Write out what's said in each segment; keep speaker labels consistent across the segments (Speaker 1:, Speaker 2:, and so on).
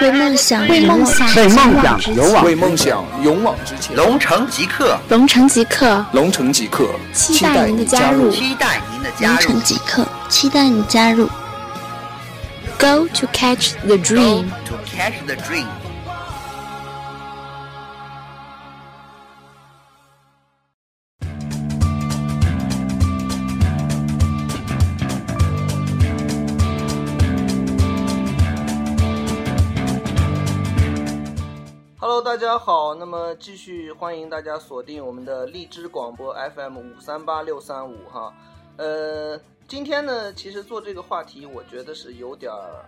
Speaker 1: 为梦想，
Speaker 2: 为梦想，
Speaker 3: 为梦想勇往，
Speaker 4: 为梦想勇往直前。
Speaker 5: 龙城即刻，
Speaker 2: 龙城即刻，
Speaker 4: 龙城即刻，
Speaker 2: 期待您的加入，
Speaker 5: 期待您的加入。
Speaker 1: 龙城即刻，期待你加入。
Speaker 2: Go to catch the dream.
Speaker 6: 好。那么继续欢迎大家锁定我们的荔枝广播 FM 五三八六三五哈。呃，今天呢，其实做这个话题，我觉得是有点儿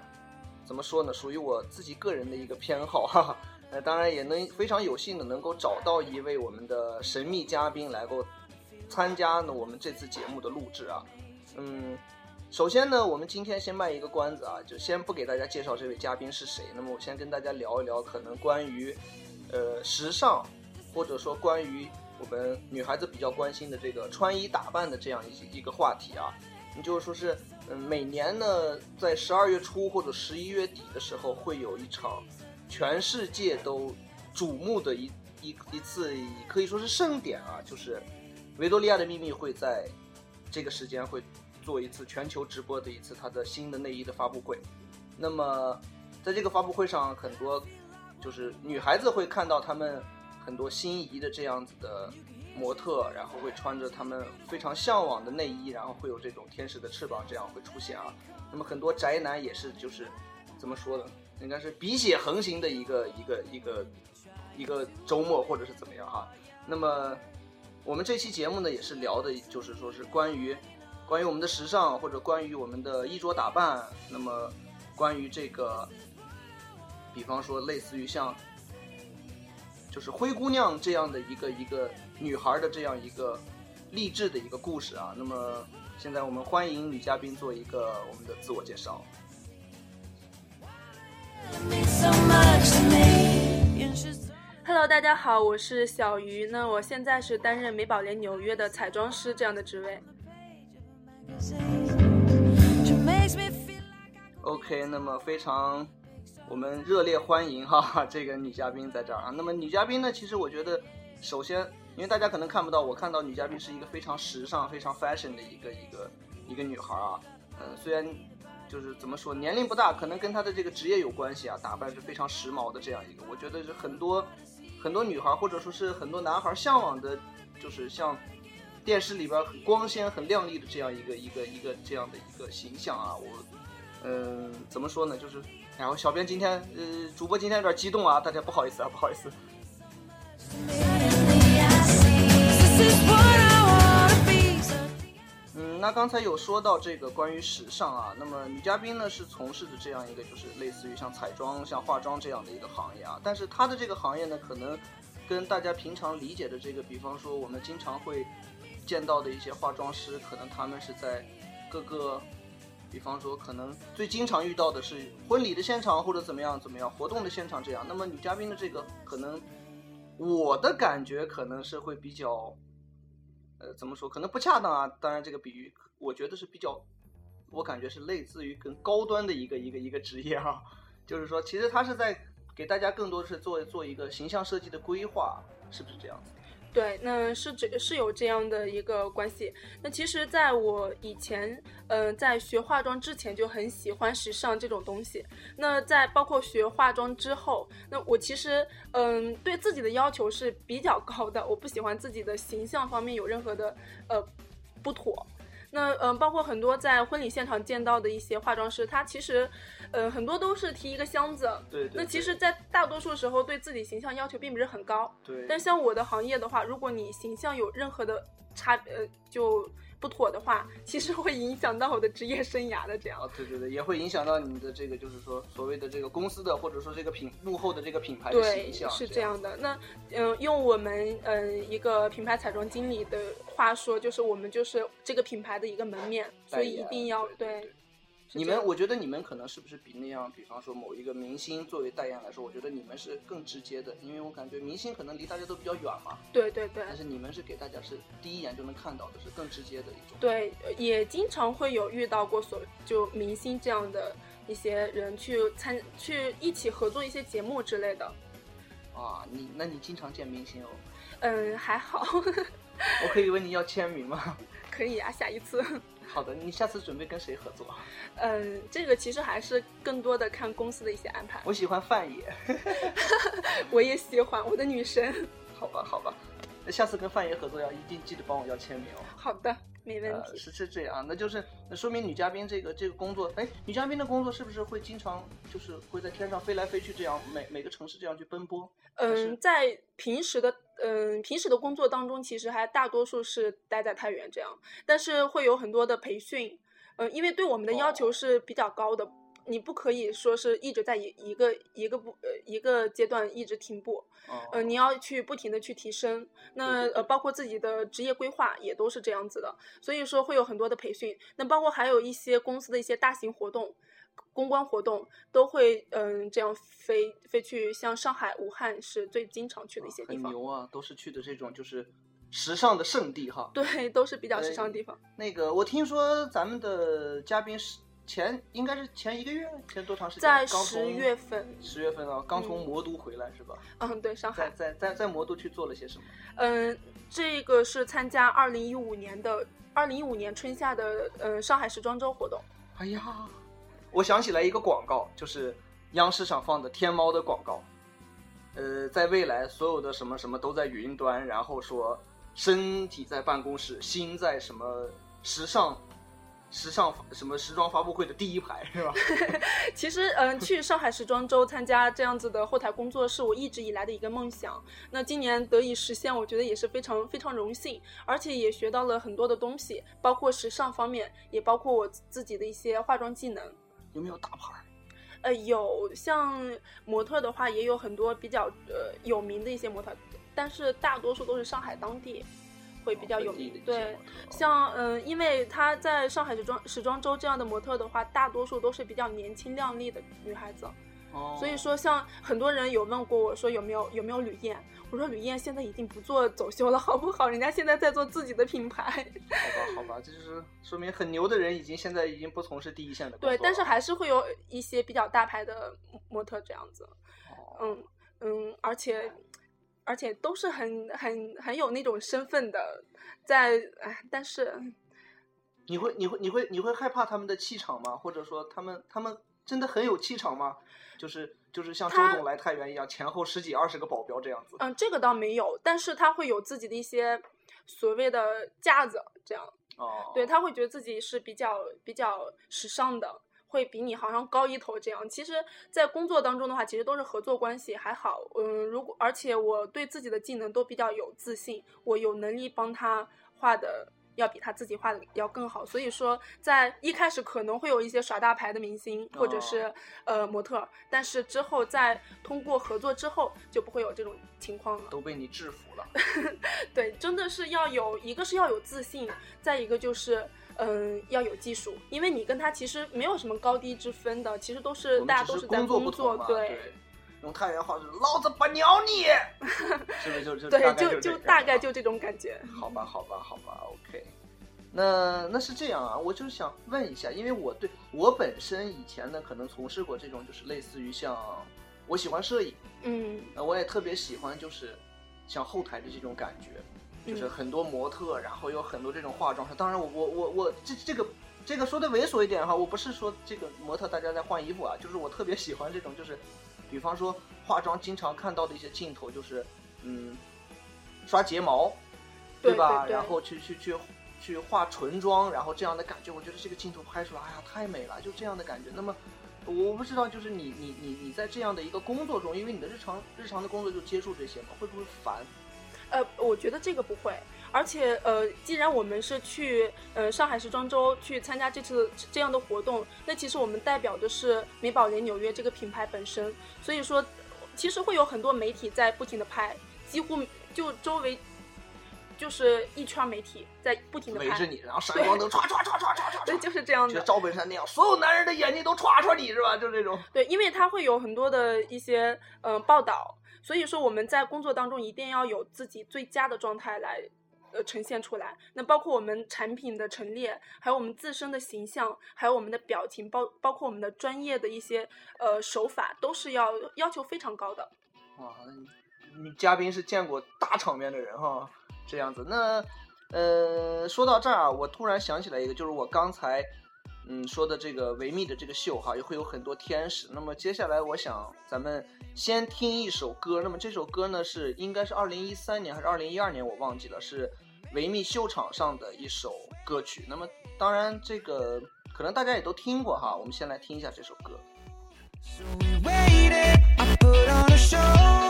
Speaker 6: 怎么说呢，属于我自己个人的一个偏好哈。呃，当然也能非常有幸的能够找到一位我们的神秘嘉宾来够参加呢我们这次节目的录制啊。嗯，首先呢，我们今天先卖一个关子啊，就先不给大家介绍这位嘉宾是谁。那么我先跟大家聊一聊，可能关于呃时尚，或者说关于我们女孩子比较关心的这个穿衣打扮的这样一一个话题啊。你就是说是，嗯，每年呢，在十二月初或者十一月底的时候，会有一场全世界都瞩目的一一一次，可以说是盛典啊，就是维多利亚的秘密会在这个时间会做一次全球直播的一次它的新的内衣的发布会。那么，在这个发布会上，很多就是女孩子会看到她们很多心仪的这样子的模特，然后会穿着她们非常向往的内衣，然后会有这种天使的翅膀这样会出现啊。那么很多宅男也是就是怎么说呢？应该是鼻血横行的一个一个一个一个周末或者是怎么样哈。那么我们这期节目呢也是聊的，就是说是关于关于我们的时尚或者关于我们的衣着打扮，那么关于这个，比方说类似于像就是灰姑娘这样的一个一个女孩的这样一个励志的一个故事啊。那么现在我们欢迎女嘉宾做一个我们的自我介绍。
Speaker 7: Hello，大家好，我是小鱼。那我现在是担任美宝莲纽约的彩妆师这样的职位。
Speaker 6: OK，那么非常我们热烈欢迎哈这个女嘉宾在这儿啊。那么女嘉宾呢，其实我觉得，首先因为大家可能看不到，我看到女嘉宾是一个非常时尚、非常 fashion 的一个一个一个女孩啊。嗯，虽然就是怎么说，年龄不大，可能跟她的这个职业有关系啊，打扮是非常时髦的这样一个，我觉得是很多很多女孩或者说是很多男孩向往的，就是像电视里边很光鲜、很亮丽的这样一个一个一个这样的一个形象啊。我嗯，怎么说呢？就是，然后小编今天呃，主播今天有点激动啊，大家不好意思啊，不好意思。嗯，那刚才有说到这个关于时尚啊，那么女嘉宾呢是从事的这样一个就是类似于像彩妆、像化妆这样的一个行业啊，但是她的这个行业呢，可能跟大家平常理解的这个，比方说我们经常会见到的一些化妆师，可能他们是在各个，比方说可能最经常遇到的是婚礼的现场或者怎么样怎么样活动的现场这样，那么女嘉宾的这个可能，我的感觉可能是会比较。呃，怎么说？可能不恰当啊。当然，这个比喻我觉得是比较，我感觉是类似于更高端的一个一个一个职业啊。就是说，其实他是在给大家更多的是做做一个形象设计的规划，是不是这样子？
Speaker 7: 对，那是这是有这样的一个关系。那其实，在我以前，嗯、在学化妆之前就很喜欢时尚这种东西。那在包括学化妆之后，那我其实，嗯、对自己的要求是比较高的。我不喜欢自己的形象方面有任何的呃不妥。那嗯、呃，包括很多在婚礼现场见到的一些化妆师，他其实，呃，很多都是提一个箱子。
Speaker 6: 对对
Speaker 7: 那其实，在大多数时候，对自己形象要求并不是很高。
Speaker 6: 对。
Speaker 7: 但像我的行业的话，如果你形象有任何的差呃就不妥的话，其实会影响到我的职业生涯的。这样。
Speaker 6: 哦，对对对，也会影响到你的这个，就是说所谓的这个公司的，或者说这个品幕后的这个品牌的形象。
Speaker 7: 是这样的。那嗯、呃，用我们嗯、呃、一个品牌彩妆经理的话说，就是我们就是这个品牌的一个门面，所以一定要
Speaker 6: 对。
Speaker 7: 对
Speaker 6: 你们，我觉得你们可能是不是比那样，比方说某一个明星作为代言来说，我觉得你们是更直接的，因为我感觉明星可能离大家都比较远嘛。
Speaker 7: 对对对。
Speaker 6: 但是你们是给大家是第一眼就能看到的，是更直接的一种。
Speaker 7: 对，也经常会有遇到过所就明星这样的一些人去参去一起合作一些节目之类的。
Speaker 6: 啊，你那你经常见明星哦？
Speaker 7: 嗯，还好，
Speaker 6: 我可以问你要签名吗？
Speaker 7: 可以啊，下一次。
Speaker 6: 好的，你下次准备跟谁合作？
Speaker 7: 嗯，这个其实还是更多的看公司的一些安排。
Speaker 6: 我喜欢范爷，
Speaker 7: 我也喜欢我的女神。
Speaker 6: 好吧，好吧，那下次跟范爷合作要一定记得帮我要签名哦。
Speaker 7: 好的，没问
Speaker 6: 呃，
Speaker 7: 题。
Speaker 6: 是是这样，那就是那说明女嘉宾这个这个工作，哎，女嘉宾的工作是不是会经常就是会在天上飞来飞去，这样每每个城市这样去奔波？
Speaker 7: 嗯，在平时的嗯平时的工作当中，其实还大多数是待在太原这样，但是会有很多的培训，嗯，因为对我们的要求
Speaker 6: 哦。
Speaker 7: 是比较高的，你不可以说是一直在一一个一个不呃一个阶段一直停步，
Speaker 6: 哦
Speaker 7: 呃，你要去不停的去提升，那呃包括自己的职业规划也都是这样子的，所以说会有很多的培训，那包括还有一些公司的一些大型活动。公关活动都会嗯这样飞飞去，像上海、武汉是最经常去的一些地方，
Speaker 6: 很牛啊，都是去的这种就是时尚的圣地哈。
Speaker 7: 对，都是比较时尚的地方。
Speaker 6: 那个我听说咱们的嘉宾是前应该是前一个月，前多长时间？
Speaker 7: 在十月份，
Speaker 6: 十月份啊，刚从
Speaker 7: 嗯
Speaker 6: 魔都回来是吧？
Speaker 7: 嗯，对，上
Speaker 6: 在
Speaker 7: 海，
Speaker 6: 在在在魔都去做了些什么？
Speaker 7: 嗯，这个是参加二零一五年的二零一五年春夏的嗯上海时装周活动。
Speaker 6: 哎呀，我想起来一个广告，就是央视上放的天猫的广告。呃，在未来，所有的什么什么都在云端，然后说身体在办公室，心在什么时尚、时尚什么时装发布会的第一排，是吧？
Speaker 7: 其实，嗯，去上海时装周参加这样子的后台工作是我一直以来的一个梦想。那今年得以实现，我觉得也是非常非常荣幸，而且也学到了很多的东西，包括时尚方面，也包括我自己的一些化妆技能。
Speaker 6: 有没有大牌儿？
Speaker 7: 呃，有像模特的话，也有很多比较呃有名的一些模特，但是大多数都是上海当地会比较有名。对像嗯、呃因为她在上海时装时装周这样的模特的话，大多数都是比较年轻靓丽的女孩子。
Speaker 6: 哦
Speaker 7: 所以说，像很多人有问过我说有没有有没有吕燕，我说吕燕现在已经不做走秀了，好不好？人家现在在做自己的品牌。
Speaker 6: 好吧，好吧，这就是说明很牛的人已经现在已经不从事第一线的工作。
Speaker 7: 对，但是还是会有一些比较大牌的模特这样子。
Speaker 6: 哦
Speaker 7: 嗯嗯，而且而且都是很很很有那种身份的，在哎，但是
Speaker 6: 你会你会你会你会害怕他们的气场吗？或者说他们他们真的很有气场吗？就是就是像周董来太原一样，前后十几二十个保镖这样子。
Speaker 7: 嗯，这个倒没有，但是他会有自己的一些所谓的架子，这样。
Speaker 6: 哦，
Speaker 7: 对，他会觉得自己是比较比较时尚的，会比你好像高一头这样。其实，在工作当中的话，其实都是合作关系，还好。嗯，如果而且我对自己的技能都比较有自信，我有能力帮他画的。要比他自己画的要更好，所以说在一开始可能会有一些耍大牌的明星或者是、呃模特儿，但是之后在通过合作之后就不会有这种情况了。
Speaker 6: 都被你制服了。
Speaker 7: 对，真的是要有一个是要有自信，再一个就是嗯要有技术，因为你跟他其实没有什么高低之分的，其实都是大家
Speaker 6: 都是
Speaker 7: 在
Speaker 6: 工作
Speaker 7: 对
Speaker 6: 用太原话就是“老子不鸟你 ”，是不是就就
Speaker 7: 对就就大概就这种感觉。
Speaker 6: 好吧，好吧，好吧，OK。那那是这样啊，我就是想问一下，因为我对我本身以前呢，可能从事过这种，就是类似于像我喜欢摄影，
Speaker 7: 嗯
Speaker 6: 那我也特别喜欢就是像后台的这种感觉，就是
Speaker 7: 嗯
Speaker 6: 很多模特，然后有很多这种化妆师。当然我，我我我这这个这个说的猥琐一点哈，我不是说这个模特大家在换衣服啊，就是我特别喜欢这种，就是比方说化妆经常看到的一些镜头，就是嗯刷睫毛，
Speaker 7: 对
Speaker 6: 吧？
Speaker 7: 对对
Speaker 6: 然后去去去去化唇妆，然后这样的感觉，我觉得这个镜头拍出来，哎呀，太美了，就这样的感觉。那么。我不知道，就是你你你你在这样的一个工作中，因为你的日常日常的工作就接触这些嘛，会不会烦？
Speaker 7: 呃，我觉得这个不会，而且呃，既然我们是去呃上海时装周去参加这次这样的活动，那其实我们代表的是美宝莲纽约这个品牌本身，所以说其实会有很多媒体在不停的拍，几乎就周围就是一圈媒体在不停的拍，
Speaker 6: 围着你，然后 闪光灯唰唰唰唰唰唰
Speaker 7: 对，就是这样的。
Speaker 6: 就赵本山那样，所有男人的眼睛都唰唰你是吧？就这种。
Speaker 7: 对，因为他会有很多的一些呃报道，所以说我们在工作当中一定要有自己最佳的状态来呃呈现出来。那包括我们产品的陈列，还有我们自身的形象，还有我们的表情，包包括我们的专业的一些呃手法，都是要要求非常高的。
Speaker 6: 哇，你嘉宾是见过大场面的人哈，这样子。那呃，说到这儿啊，我突然想起来一个，就是我刚才嗯说的这个维密的这个秀哈，也会有很多天使。那么接下来我想咱们先听一首歌，那么这首歌呢是应该是二零一三年还是二零一二年，我忘记了，是维密秀场上的一首歌曲。那么当然这个可能大家也都听过哈，我们先来听一下这首歌。
Speaker 3: So we waited, I put on a show.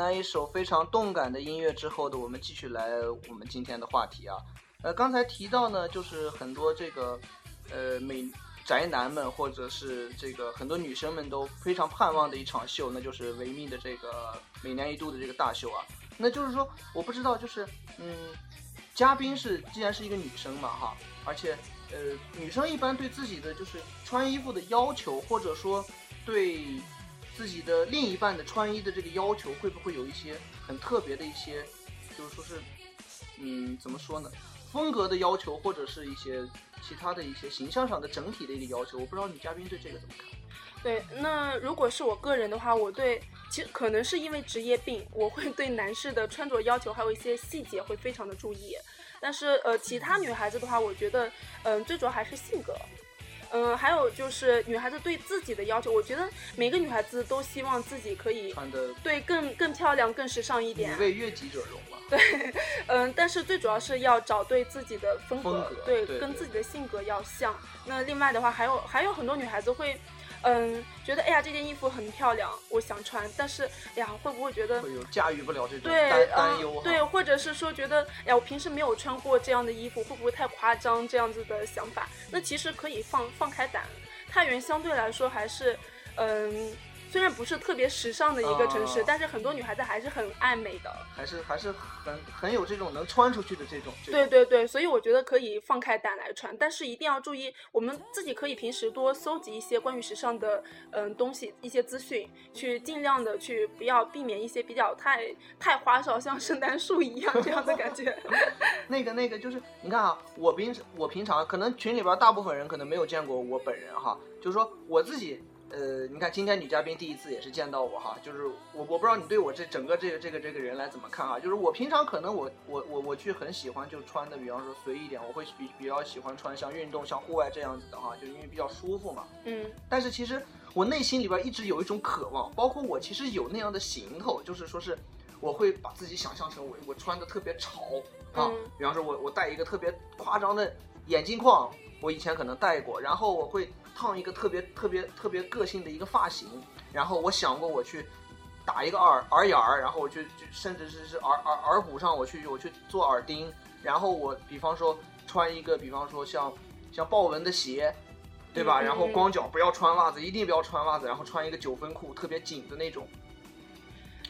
Speaker 6: 那一首非常动感的音乐之后的，我们继续来我们今天的话题啊。呃，刚才提到呢，就是很多这个呃美宅男们或者是这个很多女生们都非常盼望的一场秀，那就是维密的这个每年一度的这个大秀啊。那就是说，我不知道，就是嗯，嘉宾是既然是一个女生嘛哈，而且呃女生一般对自己的就是穿衣服的要求，或者说对自己的另一半的穿衣的这个要求，会不会有一些很特别的一些，就是说是嗯怎么说呢，风格的要求，或者是一些其他的一些形象上的整体的一个要求？我不知道女嘉宾对这个怎么看？
Speaker 7: 对，那如果是我个人的话，我对其实可能是因为职业病，我会对男士的穿着要求还有一些细节会非常的注意。但是呃，其他女孩子的话，我觉得嗯、最主要还是性格。嗯，还有就是女孩子对自己的要求，我觉得每个女孩子都希望自己可以
Speaker 6: 穿的
Speaker 7: 对更更漂亮、更时尚一点。
Speaker 6: 为悦己者容嘛。
Speaker 7: 对，嗯，但是最主要是要找对自己的风格，
Speaker 6: 风格
Speaker 7: 对，
Speaker 6: 对对
Speaker 7: 跟自己的性格要像。那另外的话，还有还有很多女孩子会，嗯，觉得哎呀这件衣服很漂亮，我想穿，但是哎呀会不会觉得
Speaker 6: 驾驭不了这种
Speaker 7: 对
Speaker 6: 担忧哈。
Speaker 7: 对，或者是说觉得哎呀我平时没有穿过这样的衣服，会不会太夸张这样子的想法？那其实可以放放开胆，太原相对来说还是嗯。虽然不是特别时尚的一个城市，
Speaker 6: 啊
Speaker 7: 但是很多女孩子还是很爱美的。
Speaker 6: 还是还是很很有这种能穿出去的这种。这种
Speaker 7: 对对对，所以我觉得可以放开胆来穿，但是一定要注意，我们自己可以平时多搜集一些关于时尚的嗯东西，一些资讯，去尽量的去不要避免一些比较太太花哨，像圣诞树一样这样的感觉。
Speaker 6: 那个那个就是，你看啊，我平时我平常可能群里边大部分人可能没有见过我本人哈，就是说我自己，呃，你看今天女嘉宾第一次也是见到我哈，就是我我不知道你对我这整个这个这个这个人来怎么看啊，就是我平常可能我我我我去很喜欢就穿的，比方说随意一点，我会比比较喜欢穿像运动像户外这样子的哈，就因为比较舒服嘛。
Speaker 7: 嗯。
Speaker 6: 但是其实我内心里边一直有一种渴望，包括我其实有那样的行头，就是说是我会把自己想象成我我穿的特别潮啊，
Speaker 7: 嗯。
Speaker 6: 比方说我我戴一个特别夸张的眼镜框，我以前可能戴过，然后我会烫一个特别特别特别个性的一个发型，然后我想过我去。打一个耳耳眼儿，然后我去，就甚至是是耳耳耳骨上，我去我去做耳钉，然后我比方说穿一个，比方说像像豹纹的鞋，对吧？然后
Speaker 7: 嗯
Speaker 6: 光脚不要穿袜子，一定不要穿袜子，然后穿一个九分裤，特别紧的那种。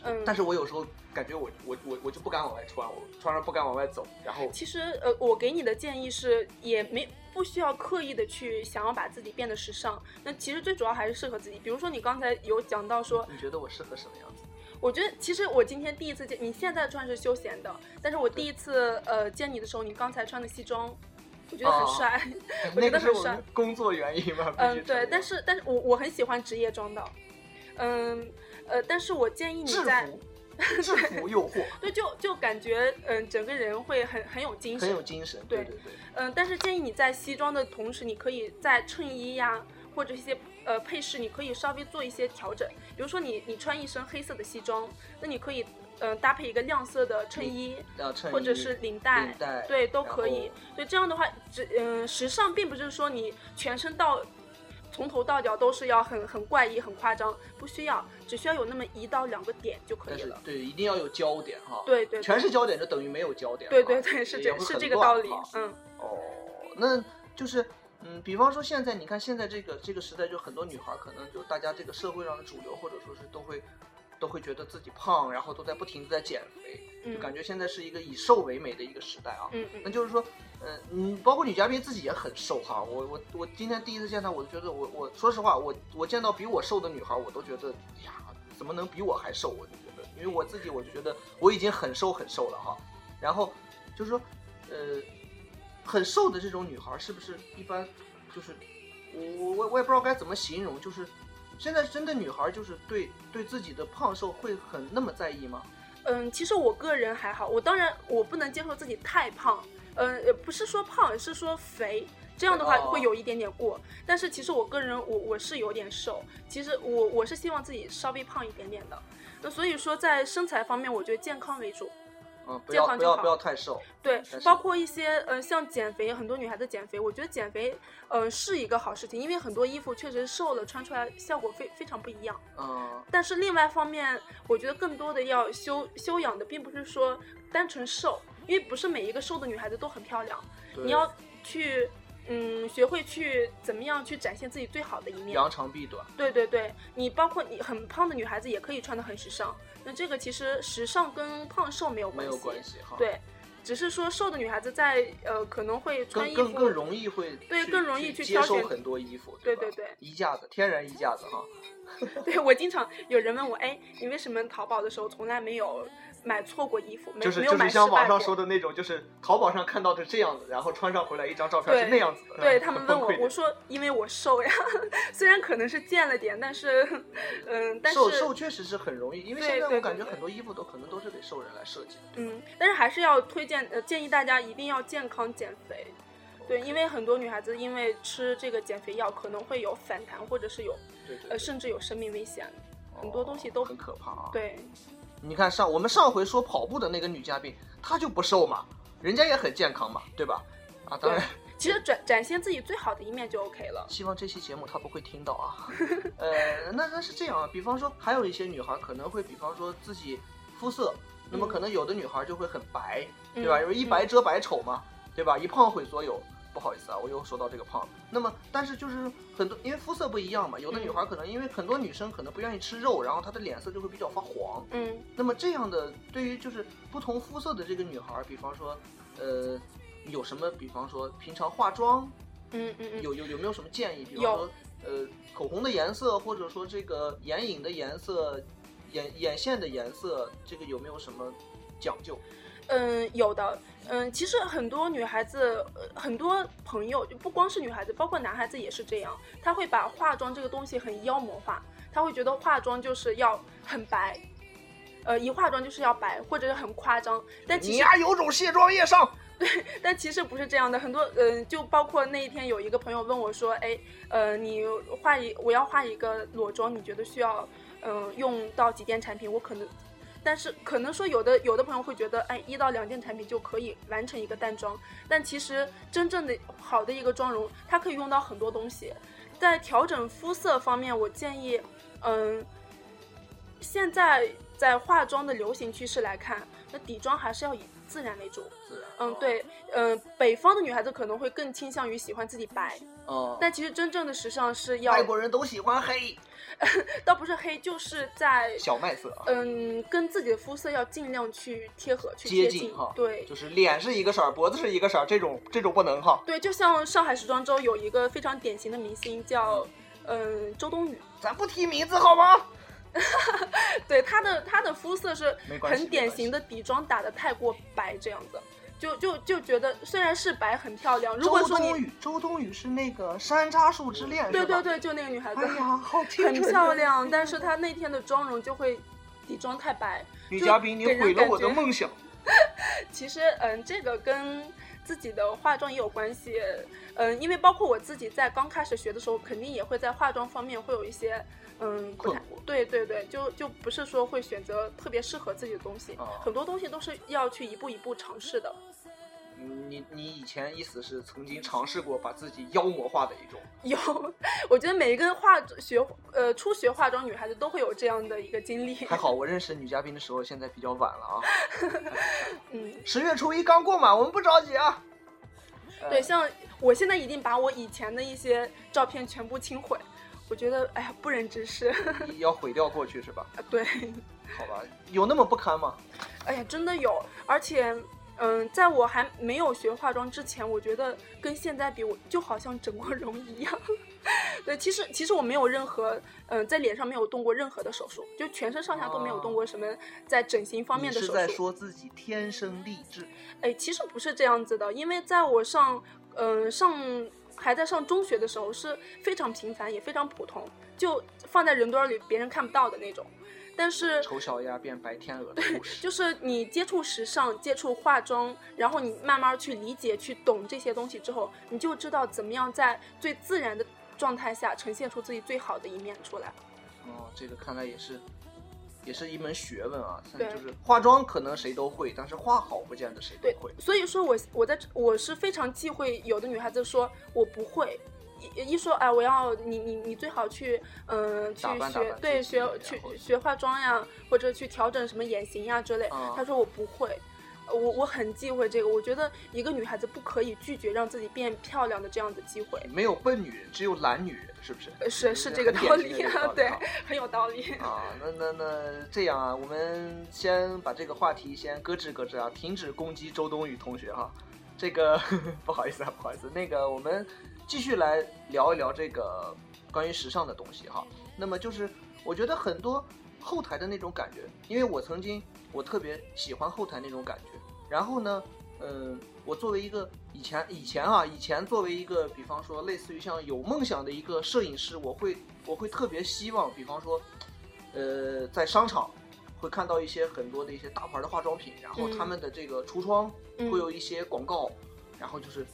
Speaker 7: 嗯。
Speaker 6: 但是我有时候感觉我我我我就不敢往外穿，我穿上不敢往外走，然后
Speaker 7: 其实呃，我给你的建议是，也没不需要刻意的去想要把自己变得时尚。那其实最主要还是适合自己。比如说你刚才有讲到说，
Speaker 6: 你觉得我适合什么样子？
Speaker 7: 我觉得其实我今天第一次见你，现在穿是休闲的，但是我第一次呃见你的时候，你刚才穿的西装，我觉得很
Speaker 6: 哦
Speaker 7: 帅。我觉得很帅
Speaker 6: 个是我。工作原因嘛？
Speaker 7: 嗯，对，但是但是我我很喜欢职业装的，嗯呃，但是我建议你在
Speaker 6: 制服诱惑，
Speaker 7: 对就就感觉嗯整个人会很很有精神，
Speaker 6: 很有精神。
Speaker 7: 对
Speaker 6: 对对对。
Speaker 7: 嗯，但是建议你在西装的同时，你可以在衬衣呀或者一些呃配饰，你可以稍微做一些调整。比如说你你穿一身黑色的西装，那你可以嗯、呃搭配一个亮色的衬衣，
Speaker 6: 呃，衬衣
Speaker 7: 或者是领带，
Speaker 6: 领带
Speaker 7: 对，都可以
Speaker 6: 后。
Speaker 7: 对，这样的话，只嗯、时尚并不是说你全身到从头到脚都是要很很怪异、很夸张，不需要，只需要有那么一到两个点就可以了。
Speaker 6: 对，一定要有焦点哈。
Speaker 7: 对对对
Speaker 6: 全是焦点就等于没有焦点。
Speaker 7: 对对对，是这是这个道理。嗯
Speaker 6: 哦，那就是，嗯，比方说现在你看现在这个这个时代，就很多女孩可能就大家这个社会上的主流，或者说是都会都会觉得自己胖，然后都在不停的在减肥，就
Speaker 7: 嗯
Speaker 6: 感觉现在是一个以瘦为美的一个时代啊。
Speaker 7: 嗯嗯
Speaker 6: 那就是说，嗯，嗯，包括女嘉宾自己也很瘦哈。我我我今天第一次见她，我就觉得我我说实话，我我见到比我瘦的女孩，我都觉得呀，怎么能比我还瘦？我就觉得，因为我自己我就觉得我已经很瘦很瘦了哈。然后就是说，呃，很瘦的这种女孩是不是一般就是我我我我也不知道该怎么形容，就是现在真的女孩就是对对自己的胖瘦会很那么在意吗？
Speaker 7: 嗯，其实我个人还好，我当然我不能接受自己太胖，呃不是说胖，是说肥。这样的话
Speaker 6: 哦
Speaker 7: 会有一点点过，但是其实我个人我我是有点瘦，其实我我是希望自己稍微胖一点点的，那所以说在身材方面，我觉得健康为主。
Speaker 6: 嗯，不
Speaker 7: 健康就好
Speaker 6: 要不要不要太瘦。
Speaker 7: 对包括一些呃，像减肥，很多女孩子减肥，我觉得减肥呃是一个好事情，因为很多衣服确实瘦了穿出来效果非非常不一样。
Speaker 6: 嗯，
Speaker 7: 但是另外方面，我觉得更多的要修修养的，并不是说单纯瘦，因为不是每一个瘦的女孩子都很漂亮，你要去嗯学会去怎么样去展现自己最好的一面。
Speaker 6: 扬长避短。
Speaker 7: 对对对，你包括你很胖的女孩子也可以穿的很时尚，那这个其实时尚跟胖瘦没有关系，
Speaker 6: 没有关系哈。，
Speaker 7: 对，只是说瘦的女孩子在呃可能会穿衣服
Speaker 6: 更更更容易会
Speaker 7: 对更容易
Speaker 6: 去
Speaker 7: 去挑选
Speaker 6: 接受很多衣服，
Speaker 7: 对对对
Speaker 6: 衣架子天然衣架子哈。
Speaker 7: 对我经常有人问我，哎，你为什么淘宝的时候从来没有买错过衣服，没
Speaker 6: 就是
Speaker 7: 没有买
Speaker 6: 就是像网上说的那种，就是淘宝上看到的这样子，然后穿上回来一张照片是那样子的。
Speaker 7: 对
Speaker 6: 嗯
Speaker 7: 他们问我我说因为我瘦呀，虽然可能是见了点，但是，嗯，但是
Speaker 6: 瘦瘦确实是很容易，因为现在我感觉很多衣服都可能都是给瘦人来设计的。
Speaker 7: 嗯，但是还是要推荐呃建议大家一定要健康减肥。对，因为很多女孩子因为吃这个减肥药可能会有反弹，或者是有
Speaker 6: 对对
Speaker 7: 呃甚至有生命危险，很多东西都
Speaker 6: 哦很可怕啊。，
Speaker 7: 对。
Speaker 6: 你看上我们上回说跑步的那个女嘉宾，她就不瘦嘛，人家也很健康嘛，对吧？啊，当然，
Speaker 7: 其实展展现自己最好的一面就 OK 了。
Speaker 6: 希望这期节目她不会听到啊。呃，那那是这样啊，比方说还有一些女孩可能会，比方说自己肤色，那么
Speaker 7: 嗯
Speaker 6: 可能有的女孩就会很白，对吧？
Speaker 7: 嗯
Speaker 6: 因为一白遮百丑嘛，对吧？一胖毁所有。不好意思啊，我又说到这个胖。那么，但是就是很多，因为肤色不一样嘛，有的女孩可能因为很多女生可能不愿意吃肉，然后她的脸色就会比较发黄。
Speaker 7: 嗯
Speaker 6: 那么这样的，对于就是不同肤色的这个女孩，比方说，呃，有什么？比方说平常化妆，
Speaker 7: 嗯嗯嗯，
Speaker 6: 有有有没有什么建议？比方
Speaker 7: 有
Speaker 6: 说，呃，口红的颜色，或者说这个眼影的颜色、眼眼线的颜色，这个有没有什么讲究？
Speaker 7: 嗯，有的，嗯，其实很多女孩子，呃很多朋友，就不光是女孩子，包括男孩子也是这样，他会把化妆这个东西很妖魔化，他会觉得化妆就是要很白，呃，一化妆就是要白，或者是很夸张，但其实
Speaker 6: 你丫，有种卸妆液上。
Speaker 7: 对但其实不是这样的，很多嗯、就包括那一天有一个朋友问我说，哎，呃，你画一我要画一个裸妆，你觉得需要嗯、用到几件产品？我可能，但是可能说有的有的朋友会觉得，哎，一到两件产品就可以完成一个淡妆，但其实真正的好的一个妆容，它可以用到很多东西，在调整肤色方面，我建议，嗯。现在在化妆的流行趋势来看，那底妆还是要以自然为主。嗯，对，嗯、北方的女孩子可能会更倾向于喜欢自己白，
Speaker 6: 哦。
Speaker 7: 但其实真正的时尚是要
Speaker 6: 外，国人都喜欢黑，
Speaker 7: 倒不是黑，就是在
Speaker 6: 小麦色啊，
Speaker 7: 嗯，跟自己的肤色要尽量去贴合，去
Speaker 6: 接近哈。
Speaker 7: 对
Speaker 6: 就是脸是一个色儿，脖子是一个色儿，这种这种不能哈。
Speaker 7: 对，就像上海时装周有一个非常典型的明星叫嗯周冬雨，
Speaker 6: 咱不提名字好吗？
Speaker 7: 对她的她的肤色是很典型的底妆打的太过白这样子。就就就觉得虽然是白很漂亮，如果说
Speaker 6: 周冬雨，周冬雨是那个《山楂树之恋》？
Speaker 7: 对对对，就那个女孩子，
Speaker 6: 哎呀，好清
Speaker 7: 很漂亮，但是她那天的妆容就会底妆太白。
Speaker 6: 女嘉宾，你毁了我的梦想。
Speaker 7: 其实，嗯，这个跟自己的化妆也有关系，嗯，因为包括我自己在刚开始学的时候，肯定也会在化妆方面会有一些，嗯，不太对对对，就就不是说会选择特别适合自己的东西，
Speaker 6: 哦
Speaker 7: 很多东西都是要去一步一步尝试的。
Speaker 6: 你你以前意思是曾经尝试过把自己妖魔化的一种，
Speaker 7: 有，我觉得每一个化学呃初学化妆女孩子都会有这样的一个经历。
Speaker 6: 还好我认识女嘉宾的时候现在比较晚了啊。
Speaker 7: 嗯，
Speaker 6: 十月初一刚过嘛，我们不着急啊。
Speaker 7: 对，像我现在已经把我以前的一些照片全部清毁，我觉得哎呀不忍直视。
Speaker 6: 要毁掉过去是吧？
Speaker 7: 对，
Speaker 6: 好吧，有那么不堪吗？
Speaker 7: 哎呀，真的有，而且，嗯，在我还没有学化妆之前，我觉得跟现在比，我就好像整过容一样。对，其实其实我没有任何，嗯，在脸上没有动过任何的手术，就全身上下都没有动过什么在整形方面的手术。
Speaker 6: 是在说自己天生丽质？
Speaker 7: 哎，其实不是这样子的，因为在我上，嗯，上还在上中学的时候是非常平凡，也非常普通，就放在人堆儿里别人看不到的那种。但是
Speaker 6: 丑小鸭变白天鹅的故事。
Speaker 7: 就是你接触时尚、接触化妆，然后你慢慢去理解、去懂这些东西之后，你就知道怎么样在最自然的状态下呈现出自己最好的一面出来。
Speaker 6: 哦，这个看来也是，也是一门学问啊。像
Speaker 7: 对
Speaker 6: 就是化妆可能谁都会，但是画好不见得谁都
Speaker 7: 对
Speaker 6: 会。，
Speaker 7: 所以说我我在我是非常忌讳有的女孩子说我不会。一一说哎，我要你你你最好去嗯、去学对学去学化妆呀，或者去调整什么眼型呀之类。
Speaker 6: 啊
Speaker 7: 她说我不会，呃我我很忌讳这个。我觉得一个女孩子不可以拒绝让自己变漂亮的这样的机会。
Speaker 6: 没有笨女人，只有懒女人，是不是？
Speaker 7: 呃是是这个道理
Speaker 6: 典型的这个道，理
Speaker 7: 对
Speaker 6: 啊，
Speaker 7: 很有道理。
Speaker 6: 啊，那那那这样啊，我们先把这个话题先搁置搁置啊，停止攻击周冬雨同学哈。这个 不好意思啊，不好意思，那个我们继续来聊一聊这个关于时尚的东西哈。那么就是我觉得很多后台的那种感觉，因为我曾经我特别喜欢后台那种感觉。然后呢，嗯，我作为一个以前以前啊，以前作为一个比方说类似于像有梦想的一个摄影师，我会我会特别希望，比方说，呃，在商场会看到一些很多的一些大牌的化妆品，然后
Speaker 7: 嗯
Speaker 6: 他们的这个橱窗
Speaker 7: 嗯
Speaker 6: 会有一些广告，然后就是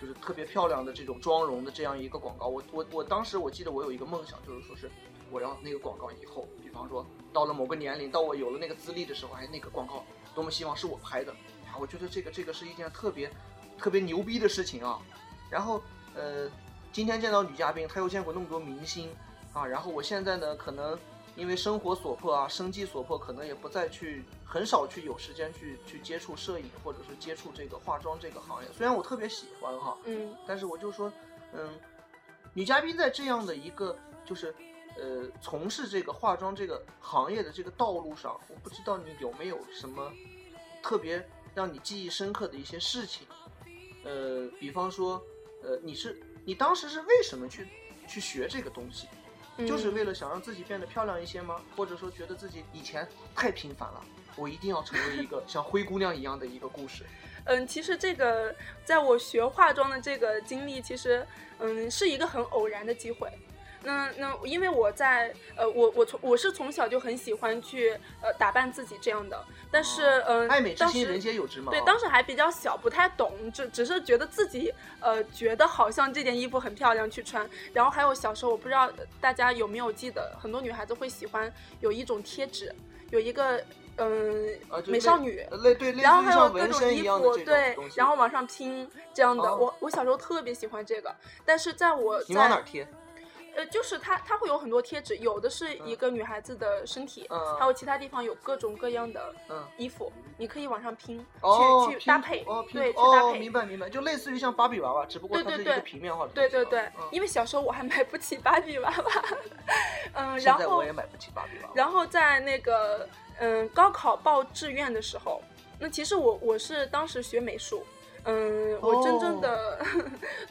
Speaker 6: 就是特别漂亮的这种妆容的这样一个广告。我我我当时我记得我有一个梦想，就是说是我要那个广告以后，比方说到了某个年龄，到我有了那个资历的时候，哎，那个广告多么希望是我拍的。啊，我觉得这个这个是一件特别特别牛逼的事情啊。然后呃，今天见到女嘉宾，她又见过那么多明星啊，然后我现在呢，可能因为生活所迫啊，生计所迫，可能也不再去很少去有时间去去接触摄影，或者是接触这个化妆这个行业。虽然我特别喜欢哈，
Speaker 7: 嗯
Speaker 6: 但是我就说，嗯，女嘉宾在这样的一个就是呃从事这个化妆这个行业的这个道路上，我不知道你有没有什么特别让你记忆深刻的一些事情，呃，比方说，呃，你是你当时是为什么去去学这个东西？就是
Speaker 7: 嗯
Speaker 6: 为了想让自己变得漂亮一些吗？或者说觉得自己以前太平凡了，我一定要成为一个 像灰姑娘一样的一个故事？
Speaker 7: 嗯，其实这个在我学化妆的这个经历，其实嗯是一个很偶然的机会。那那因为我在呃我我从我是从小就很喜欢去呃打扮自己这样的，但是嗯、
Speaker 6: 爱美之心，
Speaker 7: 当时
Speaker 6: 人皆有之嘛。
Speaker 7: 对，
Speaker 6: 啊
Speaker 7: 当时还比较小，不太懂，只只是觉得自己呃觉得好像这件衣服很漂亮去穿。然后还有小时候，我不知道呃大家有没有记得，很多女孩子会喜欢有一种贴纸，有一个嗯、美少女。
Speaker 6: 呃类对，
Speaker 7: 然后还有各种衣服，对。然后往上拼这样的。
Speaker 6: 哦
Speaker 7: 我我小时候特别喜欢这个，但是在我
Speaker 6: 你往哪贴？
Speaker 7: 呃，就是它它会有很多贴纸，有的是一个女孩子的身体，
Speaker 6: 嗯
Speaker 7: 还有其他地方有各种各样的
Speaker 6: 嗯
Speaker 7: 衣服，你可以往上拼，
Speaker 6: 哦，
Speaker 7: 去去搭配，
Speaker 6: 哦，拼
Speaker 7: 对，去搭配。
Speaker 6: 明白明白，就类似于像芭比娃娃，只不过
Speaker 7: 对对对
Speaker 6: 它是一个平面化的东西啊。
Speaker 7: 对对对，
Speaker 6: 嗯
Speaker 7: 因为小时候我还买不起芭比娃娃，嗯，
Speaker 6: 现
Speaker 7: 然后
Speaker 6: 我也买不起芭比娃娃。
Speaker 7: 然后在那个嗯高考报志愿的时候，那其实我我是当时学美术，嗯，我真正的、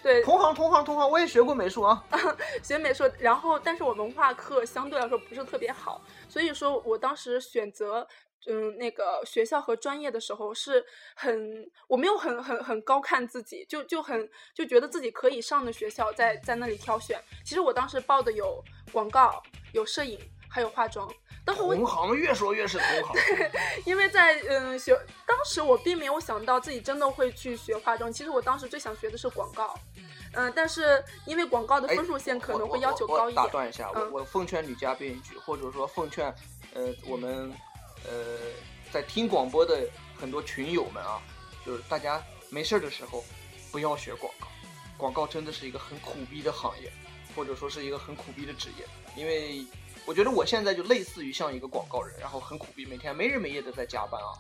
Speaker 7: 对
Speaker 6: 同行同行同行，我也学过美术啊。
Speaker 7: 学美术，然后但是我文化课相对来说不是特别好，所以说我当时选择。嗯，那个学校和专业的时候是很，我没有很很很高看自己，就就很就觉得自己可以上的学校在在那里挑选。其实我当时报的有广告、有摄影，还有化妆。
Speaker 6: 同行越说越是同行。
Speaker 7: 因为在嗯学，当时我并没有想到自己真的会去学化妆。其实我当时最想学的是广告，嗯、但是因为广告的
Speaker 6: 哎
Speaker 7: 分数线可能会要求高一点。
Speaker 6: 打断一下，我
Speaker 7: 嗯
Speaker 6: 我奉劝女嘉宾一句，或者说奉劝呃我们呃在听广播的很多群友们啊，就是大家没事儿的时候不要学广告，广告真的是一个很苦逼的行业，或者说是一个很苦逼的职业，因为我觉得我现在就类似于像一个广告人，然后很苦逼，每天没日没夜的在加班啊。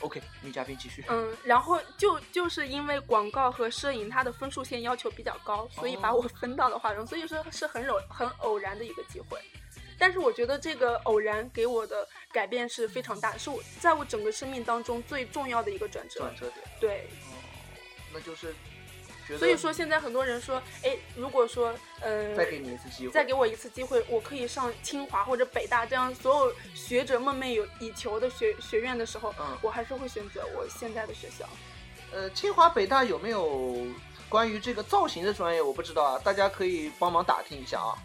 Speaker 6: OK，女嘉宾继续。
Speaker 7: 嗯，然后就就是因为广告和摄影它的分数线要求比较高，所以把
Speaker 6: 哦
Speaker 7: 我分到了化妆，所以说是很偶很偶然的一个机会。但是我觉得这个偶然给我的改变是非常大，是我在我整个生命当中最重要的一个转折。
Speaker 6: 转折点，
Speaker 7: 对，
Speaker 6: 那就是
Speaker 7: 所以说现在很多人说，哎，如果说呃，
Speaker 6: 再给你一次机会，
Speaker 7: 再给我一次机会，我可以上清华或者北大这样所有学者梦寐有以求的学学院的时候，
Speaker 6: 嗯
Speaker 7: 我还是会选择我现在的学校。
Speaker 6: 呃，清华北大有没有关于这个造型的专业？我不知道啊，大家可以帮忙打听一下啊，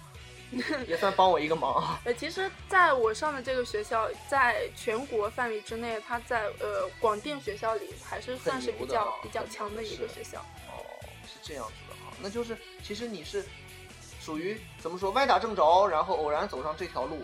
Speaker 6: 也算帮我一个忙啊。
Speaker 7: 呃，其实在我上的这个学校，在全国范围之内，它在呃广电学校里还是算是比较、比较强的一个学校。
Speaker 6: 这样子的哈，那就是其实你是属于怎么说歪打正着，然后偶然走上这条路，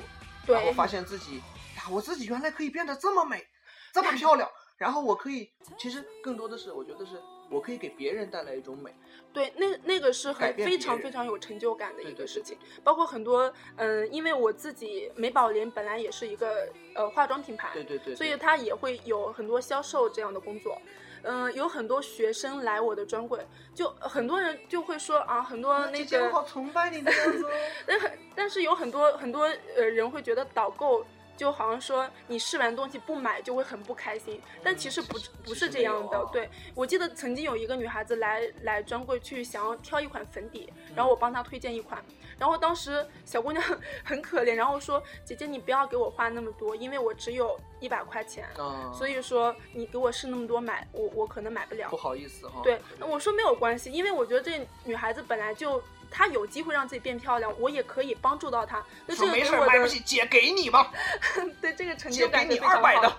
Speaker 6: 然后，发现自己呀，我自己原来可以变得这么美，这么漂亮，然后我可以，其实更多的是我觉得是我可以给别人带来一种美。
Speaker 7: 对，那那个是很非常非常有成就感的一个事情，包括很多嗯、因为我自己美宝莲本来也是一个呃化妆品牌，
Speaker 6: 对对对，
Speaker 7: 所以它也会有很多销售这样的工作。嗯、有很多学生来我的专柜，就很多人就会说啊，很多那个
Speaker 6: 姐姐我好崇拜你的样子哦。
Speaker 7: 但很，但是有很多很多呃人会觉得导购就好像说你试完东西不买就会很不开心，但其实不不是这样的。
Speaker 6: 啊
Speaker 7: 对我记得曾经有一个女孩子来来专柜去想要挑一款粉底，然后我帮她推荐一款，然后当时小姑娘 很可怜，然后说姐姐你不要给我花那么多，因为我只有一百块钱，
Speaker 6: 嗯，
Speaker 7: 所以说你给我试那么多买，我我可能买不了
Speaker 6: 不。好意思哈。
Speaker 7: 对，那我说没有关系，因为我觉得这女孩子本来就她有机会让自己变漂亮，我也可以帮助到她。那这
Speaker 6: 说没事儿买不起，姐给你吧，
Speaker 7: 对这个成
Speaker 6: 姐给
Speaker 7: 就感是
Speaker 6: 你
Speaker 7: 非常好
Speaker 6: 二百的，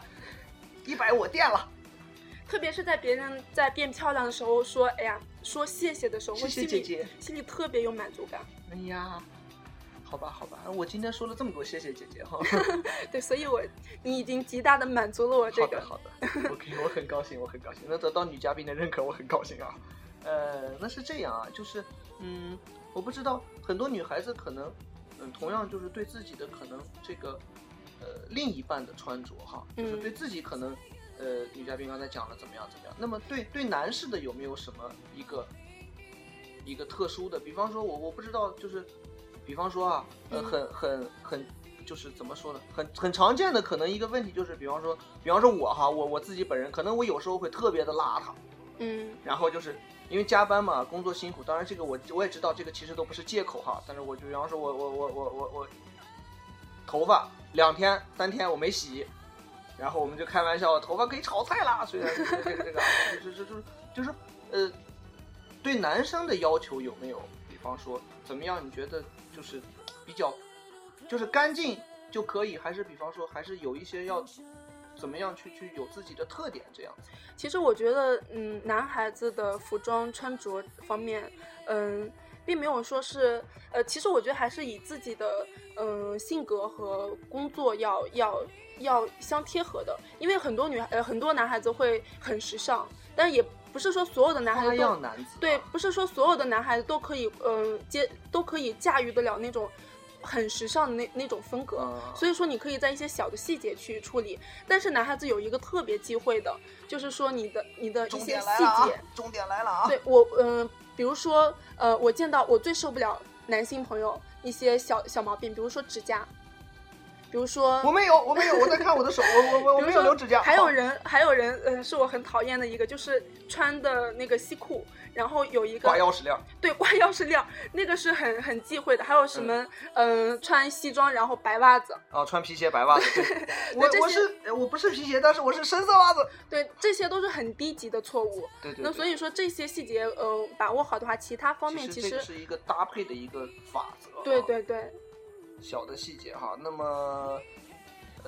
Speaker 6: 一百我垫了。
Speaker 7: 特别是在别人在变漂亮的时候说，哎呀，说谢谢的时候，
Speaker 6: 谢谢
Speaker 7: 我心里
Speaker 6: 姐姐
Speaker 7: 心里特别有满足感。
Speaker 6: 哎呀，好吧好吧，我今天说了这么多，谢谢姐姐哈。
Speaker 7: 对，所以我你已经极大的满足了我这个。
Speaker 6: 好的好的，OK，我很高兴，我很高兴能得到女嘉宾的认可，我很高兴啊。呃，那是这样啊，就是嗯，我不知道很多女孩子可能嗯，同样就是对自己的可能这个呃另一半的穿着哈，就是
Speaker 7: 嗯
Speaker 6: 对自己可能呃女嘉宾刚才讲了怎么样怎么样，那么对对男士的有没有什么一个一个特殊的？比方说我我不知道，就是比方说啊，呃，
Speaker 7: 嗯
Speaker 6: 很很很。就是怎么说呢，很很常见的可能一个问题就是，比方说，比方说我哈，我我自己本人，可能我有时候会特别的邋遢，
Speaker 7: 嗯
Speaker 6: 然后就是因为加班嘛，工作辛苦，当然这个我我也知道，这个其实都不是借口哈。但是我就比方说我我我我我我头发两天三天我没洗，然后我们就开玩笑，头发可以炒菜啦。虽然这个这个这个，就是就是就是就是呃，对男生的要求有没有？比方说怎么样？你觉得就是比较就是干净就可以，还是比方说还是有一些要怎么样去去有自己的特点这样子？
Speaker 7: 其实我觉得，嗯，男孩子的服装穿着方面，嗯，并没有说是，呃，其实我觉得还是以自己的，嗯，性格和工作要要要相贴合的。因为很多女孩，呃，很多男孩子会很时尚，但也不是说所有的男孩子都
Speaker 6: 样男子啊
Speaker 7: 对，不是说所有的男孩子都可以，嗯、接都可以驾驭得了那种很时尚的那那种风格。
Speaker 6: 嗯
Speaker 7: 所以说，你可以在一些小的细节去处理。但是男孩子有一个特别忌讳的，就是说你的你的一些细
Speaker 6: 点来了啊
Speaker 7: 节。！
Speaker 6: 重点来了啊！
Speaker 7: 对我，嗯、比如说，呃，我见到我最受不了男性朋友一些小小毛病，比如说指甲，比如说
Speaker 6: 我没有，我没有，我在看我的手，我我 我我没有留指甲。
Speaker 7: 还有人，还有人，嗯、是我很讨厌的一个，就是穿的那个西裤，然后有一个
Speaker 6: 挂钥匙链，
Speaker 7: 对，挂钥匙链儿，那个是很很忌讳的。还有什么，嗯、穿西装然后白袜子，
Speaker 6: 啊，穿皮鞋白袜子。对，我
Speaker 7: 这
Speaker 6: 是呃我不是皮鞋，但是我是深色袜子。
Speaker 7: 对，这些都是很低级的错误。
Speaker 6: 对对。
Speaker 7: 那所以说这些细节，呃，把握好的话，其他方面其实
Speaker 6: 是一个搭配的一个法则。
Speaker 7: 对
Speaker 6: 啊
Speaker 7: 对对，
Speaker 6: 小的细节哈。那么，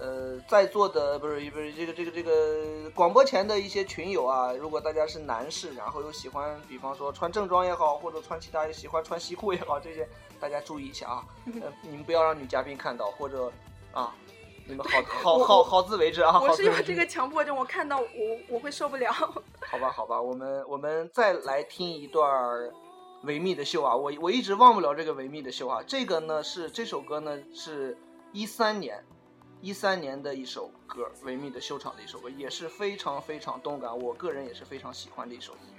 Speaker 6: 呃，在座的不是不是这个这个这个广播前的一些群友啊，如果大家是男士，然后又喜欢，比方说穿正装也好，或者穿其他喜欢穿西裤也好，这些 大家注意一下啊。呃，你们不要让女嘉宾看到，或者啊，你们好好好好自为之啊。好
Speaker 7: 我是有这个强迫症，我看到我我会受不了。
Speaker 6: 好吧，好吧，我们我们再来听一段维密的秀啊，我我一直忘不了这个维密的秀啊。这个呢是这首歌呢是一三年一三年的一首歌，维密的秀场的一首歌，也是非常非常动感，我个人也是非常喜欢的一首音乐。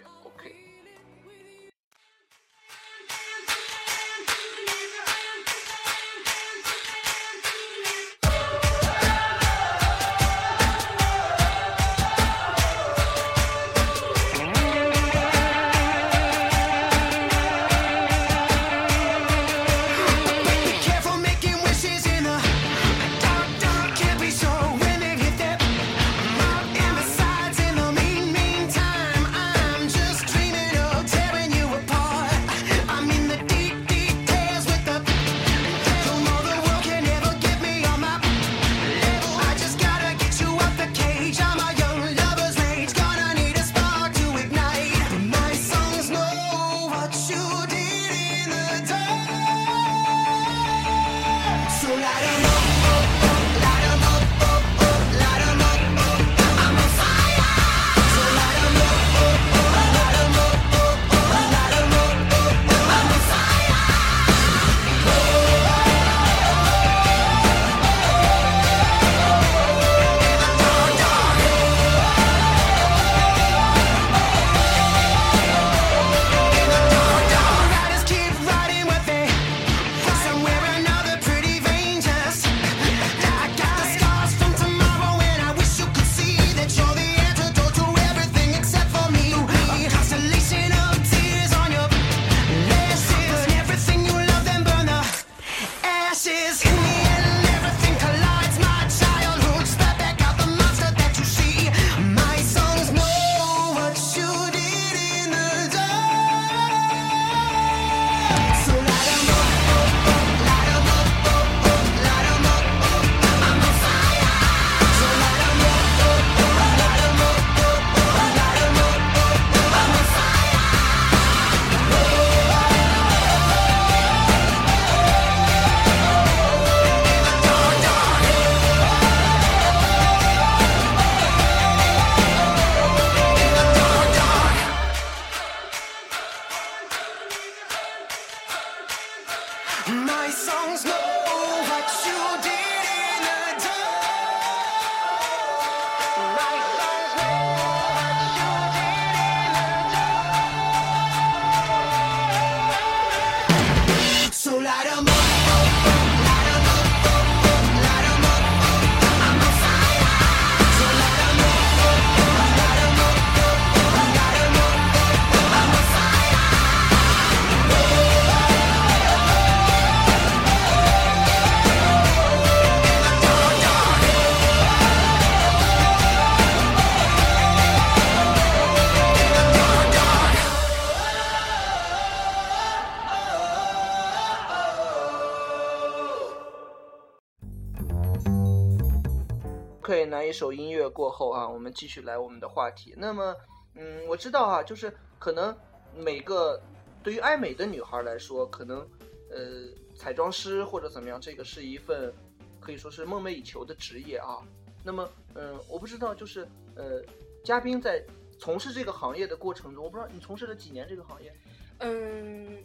Speaker 6: 可以来一首音乐过后啊，我们继续来我们的话题。那么，嗯，我知道啊，就是可能每个对于爱美的女孩来说，可能呃，彩妆师或者怎么样，这个是一份可以说是梦寐以求的职业啊。那么，嗯，我不知道，就是呃，嘉宾在从事这个行业的过程中，我不知道你从事了几年这个行业？
Speaker 7: 嗯，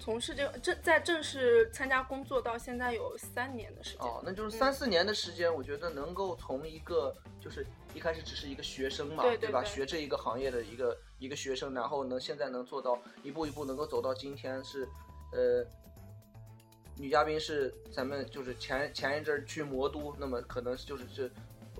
Speaker 7: 从事这个正在正式参加工作到现在有三年的时间。
Speaker 6: 哦，那就是三四年的时间，我觉得能够从一个就是一开始只是一个学生嘛，吧？
Speaker 7: 对对对
Speaker 6: 学这一个行业的一个一个学生，然后呢，现在能做到一步一步能够走到今天是，呃，女嘉宾是咱们就是前前一阵儿去魔都，那么可能就是这，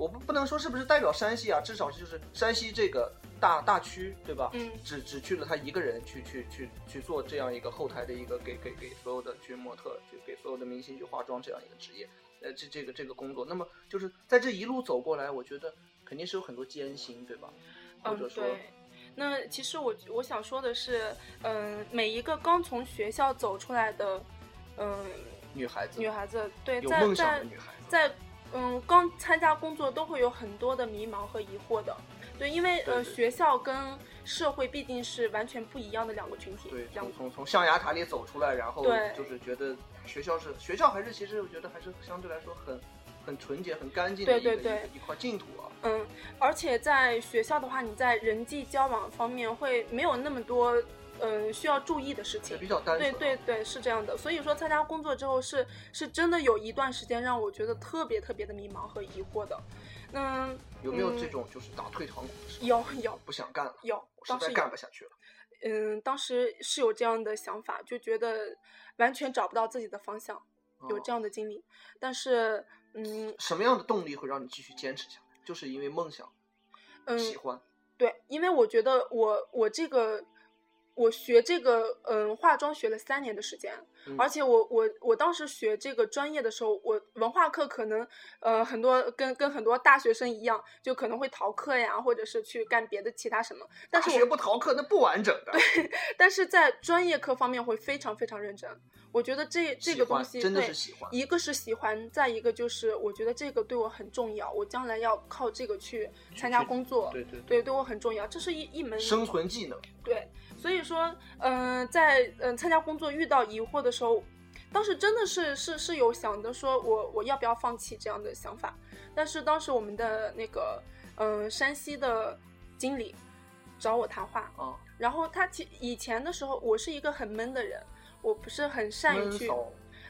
Speaker 6: 我不不能说是不是代表山西啊，至少是就是山西这个大大区对吧？
Speaker 7: 嗯
Speaker 6: 只只去了他一个人去去去去做这样一个后台的一个给给给所有的去模特，去给所有的明星去化妆这样一个职业，呃，这这个这个工作，那么就是在这一路走过来，我觉得肯定是有很多艰辛，对吧？或
Speaker 7: 嗯
Speaker 6: 者，说，
Speaker 7: 对。那其实我我想说的是，嗯、每一个刚从学校走出来的，嗯、
Speaker 6: 女孩子
Speaker 7: 女孩子，对，在
Speaker 6: 有梦想
Speaker 7: 在
Speaker 6: 的女孩子，
Speaker 7: 在嗯刚参加工作都会有很多的迷茫和疑惑的，对，因为呃学校跟社会毕竟是完全不一样的两个群体，
Speaker 6: 对，
Speaker 7: 两
Speaker 6: 从从从象牙塔里走出来，然后就是觉得学校是学校还是其实我觉得还是相对来说很很纯洁、很干净的一块净土啊。
Speaker 7: 嗯，而且在学校的话，你在人际交往方面会没有那么多嗯需要注意的事情。
Speaker 6: 比较单
Speaker 7: 对
Speaker 6: 纯。
Speaker 7: 对对，是这样的。所以说，参加工作之后是是真的有一段时间让我觉得特别特别的迷茫和疑惑的。嗯，
Speaker 6: 有没有
Speaker 7: 嗯
Speaker 6: 这种就是打退堂鼓的时候？
Speaker 7: 有有
Speaker 6: 不想干了，
Speaker 7: 有，
Speaker 6: 我实在干不下去了。
Speaker 7: 嗯，当时是有这样的想法，就觉得完全找不到自己的方向，有
Speaker 6: 哦
Speaker 7: 这样的经历。但是，嗯
Speaker 6: 什么样的动力会让你继续坚持下来？就是因为梦想，
Speaker 7: 嗯，
Speaker 6: 喜欢。
Speaker 7: 对，因为我觉得我我这个我学这个嗯化妆学了三年的时间，
Speaker 6: 嗯
Speaker 7: 而且我我我当时学这个专业的时候，我文化课可能呃很多跟跟很多大学生一样，就可能会逃课呀，或者是去干别的其他什么。但是我
Speaker 6: 不逃课那不完整的。
Speaker 7: 对 但是在专业课方面会非常非常认真。我觉得这这个东西
Speaker 6: 真的是喜欢
Speaker 7: 一个是喜欢，再一个就是我觉得这个对我很重要，我将来要靠这个去参加工作，
Speaker 6: 对对
Speaker 7: 对，对我很重要，这是一一门
Speaker 6: 生存技能。
Speaker 7: 对，所以说，嗯、在嗯、呃参加工作遇到疑惑的时候，当时真的是是是有想着说我我要不要放弃这样的想法，但是当时我们的那个嗯、呃山西的经理找我谈话，
Speaker 6: 嗯，
Speaker 7: 然后他其以前的时候我是一个很闷的人，我不是很善于去。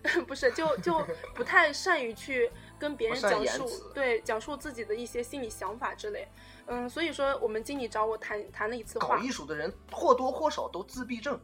Speaker 7: 不是，就就不太善于去跟别人讲述，对，讲述自己的一些心理想法之类。嗯，所以说我们经理找我谈谈了一次话
Speaker 6: 搞
Speaker 7: 话，
Speaker 6: 艺术的人或多或少都自闭症，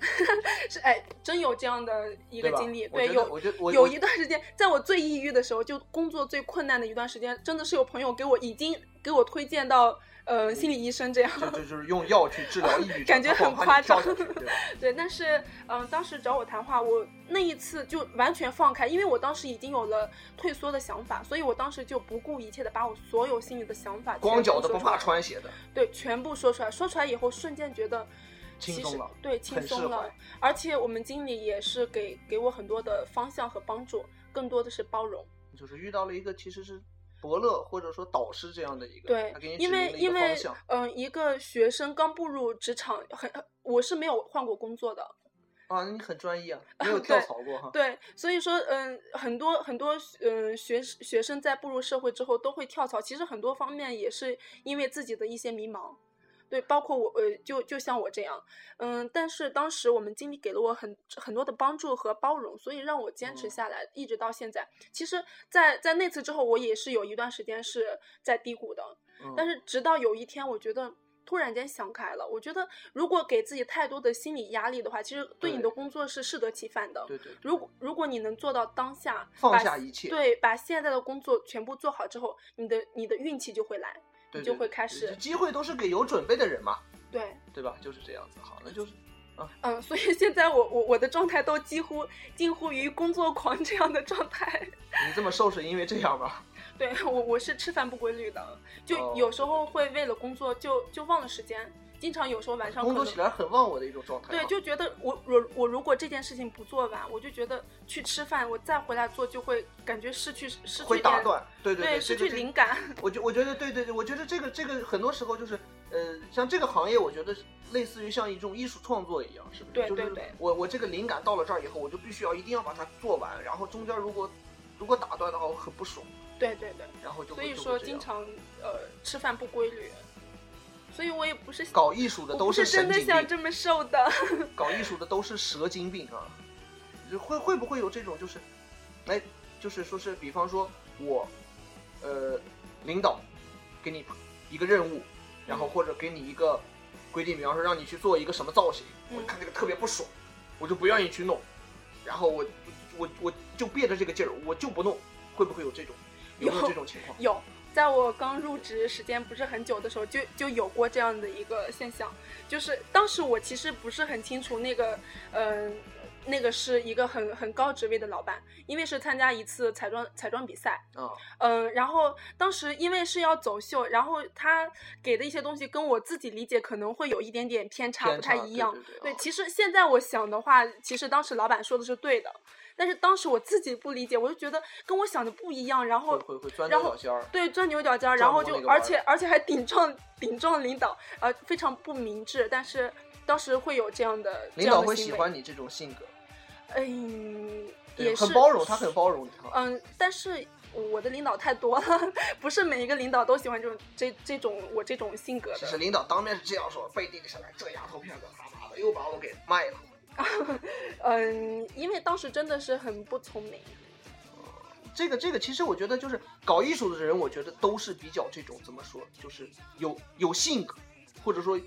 Speaker 7: 是哎，真有这样的一个经历，
Speaker 6: 我
Speaker 7: 对，有有一段时间，在我最抑郁的时候，就工作最困难的一段时间，真的是有朋友给我已经给我推荐到呃心理医生这样。
Speaker 6: 就就就是用药去治疗抑郁，
Speaker 7: 感觉很夸张
Speaker 6: 对
Speaker 7: 对，但是嗯、当时找我谈话，我那一次就完全放开，因为我当时已经有了退缩的想法，所以我当时就不顾一切的把我所有心里的想法
Speaker 6: 光脚的不怕穿鞋的，
Speaker 7: 对，全部说出来。说出来以后，瞬间觉得其实
Speaker 6: 轻松了
Speaker 7: 对，轻松了。而且我们经理也是给给我很多的方向和帮助，更多的是包容。
Speaker 6: 就是遇到了一个其实是伯乐或者说导师这样的一个，
Speaker 7: 对
Speaker 6: 他给你，
Speaker 7: 因为因为。嗯、一个学生刚步入职场，很我是没有换过工作的。
Speaker 6: 啊，你很专业啊，没有 跳槽过哈。
Speaker 7: 对，所以说，嗯，很多很多，嗯，学学生在步入社会之后都会跳槽，其实很多方面也是因为自己的一些迷茫。对，包括我呃，就就像我这样，嗯，但是当时我们经理给了我很很多的帮助和包容，所以让我坚持
Speaker 6: 嗯
Speaker 7: 下来，一直到现在。其实在，在那次之后，我也是有一段时间是在低谷的，
Speaker 6: 嗯
Speaker 7: 但是直到有一天，我觉得突然间想开了。我觉得如果给自己太多的心理压力的话，其实对你的工作是适得其反的。
Speaker 6: 对对，对
Speaker 7: 如果如果你能做到当下
Speaker 6: 放下一切
Speaker 7: 对，把现在的工作全部做好之后，你的你的运气就会来，你就会开始
Speaker 6: 机会都是给有准备的人嘛，
Speaker 7: 对。
Speaker 6: 对吧？就是这样子。好，那就是
Speaker 7: 嗯，所以现在我我我的状态都几乎近乎于工作狂这样的状态。
Speaker 6: 你这么瘦是因为这样吗？
Speaker 7: 对我我是吃饭不规律的，就
Speaker 6: 哦
Speaker 7: 有时候会为了工作就就忘了时间，经常有时候晚上
Speaker 6: 工作起来很忘我的一种状态啊。
Speaker 7: 对就觉得我我我如果这件事情不做完，我就觉得去吃饭，我再回来做就会感觉失去失去点
Speaker 6: 会打断，对对，
Speaker 7: 失去灵感。
Speaker 6: 我觉我觉得对对对，我觉得这个这个很多时候就是，呃，像这个行业，我觉得类似于像一种艺术创作一样，是不是？就是
Speaker 7: 对。对对
Speaker 6: 我我这个灵感到了这儿以后，我就必须要一定要把它做完，然后中间如果如果打断的话，我很不爽，
Speaker 7: 对对对，
Speaker 6: 然后就
Speaker 7: 所以说经常呃吃饭不规律，所以我也不是
Speaker 6: 搞艺术的都
Speaker 7: 是真
Speaker 6: 神经病，
Speaker 7: 的想这么瘦的。
Speaker 6: 搞艺术的都是蛇精病啊！会会不会有这种就是，哎，就是说是比方说我，呃，领导给你一个任务，然后或者给你一个规定，比方说让你去做一个什么造型，我
Speaker 7: 嗯
Speaker 6: 看这个特别不爽，我就不愿意去弄，然后我我我就憋着这个劲儿，我就不弄，会不会有这种有没有
Speaker 7: 有
Speaker 6: 这种情况？
Speaker 7: 有，在我刚入职时间不是很久的时候，就就有过这样的一个现象，就是当时我其实不是很清楚那个，嗯、那个是一个很很高职位的老板，因为是参加一次彩妆彩妆比赛，
Speaker 6: 啊，
Speaker 7: 嗯，然后当时因为是要走秀，然后他给的一些东西跟我自己理解可能会有一点点偏差，
Speaker 6: 偏
Speaker 7: 不太一样。
Speaker 6: 对
Speaker 7: 其实现在我想的话，其实当时老板说的是对的，但是当时我自己不理解，我就觉得跟我想的不一样，然后
Speaker 6: 会会会钻
Speaker 7: 然后
Speaker 6: 牛角尖儿。
Speaker 7: 对钻牛角尖儿，然后就而且而且还顶撞顶撞领导，呃，非常不明智。但是当时会有这样的这
Speaker 6: 领导会喜欢你这种性格，
Speaker 7: 嗯，
Speaker 6: 对
Speaker 7: 也是
Speaker 6: 很包容，他很包容你哈。
Speaker 7: 嗯，但是我的领导太多了，不是每一个领导都喜欢这种这这种我这种性格的。
Speaker 6: 领导当面是这样说，背地里是来这丫头片子他妈的又把我给卖了。
Speaker 7: 嗯，因为当时真的是很不聪明。
Speaker 6: 这个这个，其实我觉得就是搞艺术的人，我觉得都是比较这种怎么说，就是有有性格，或者说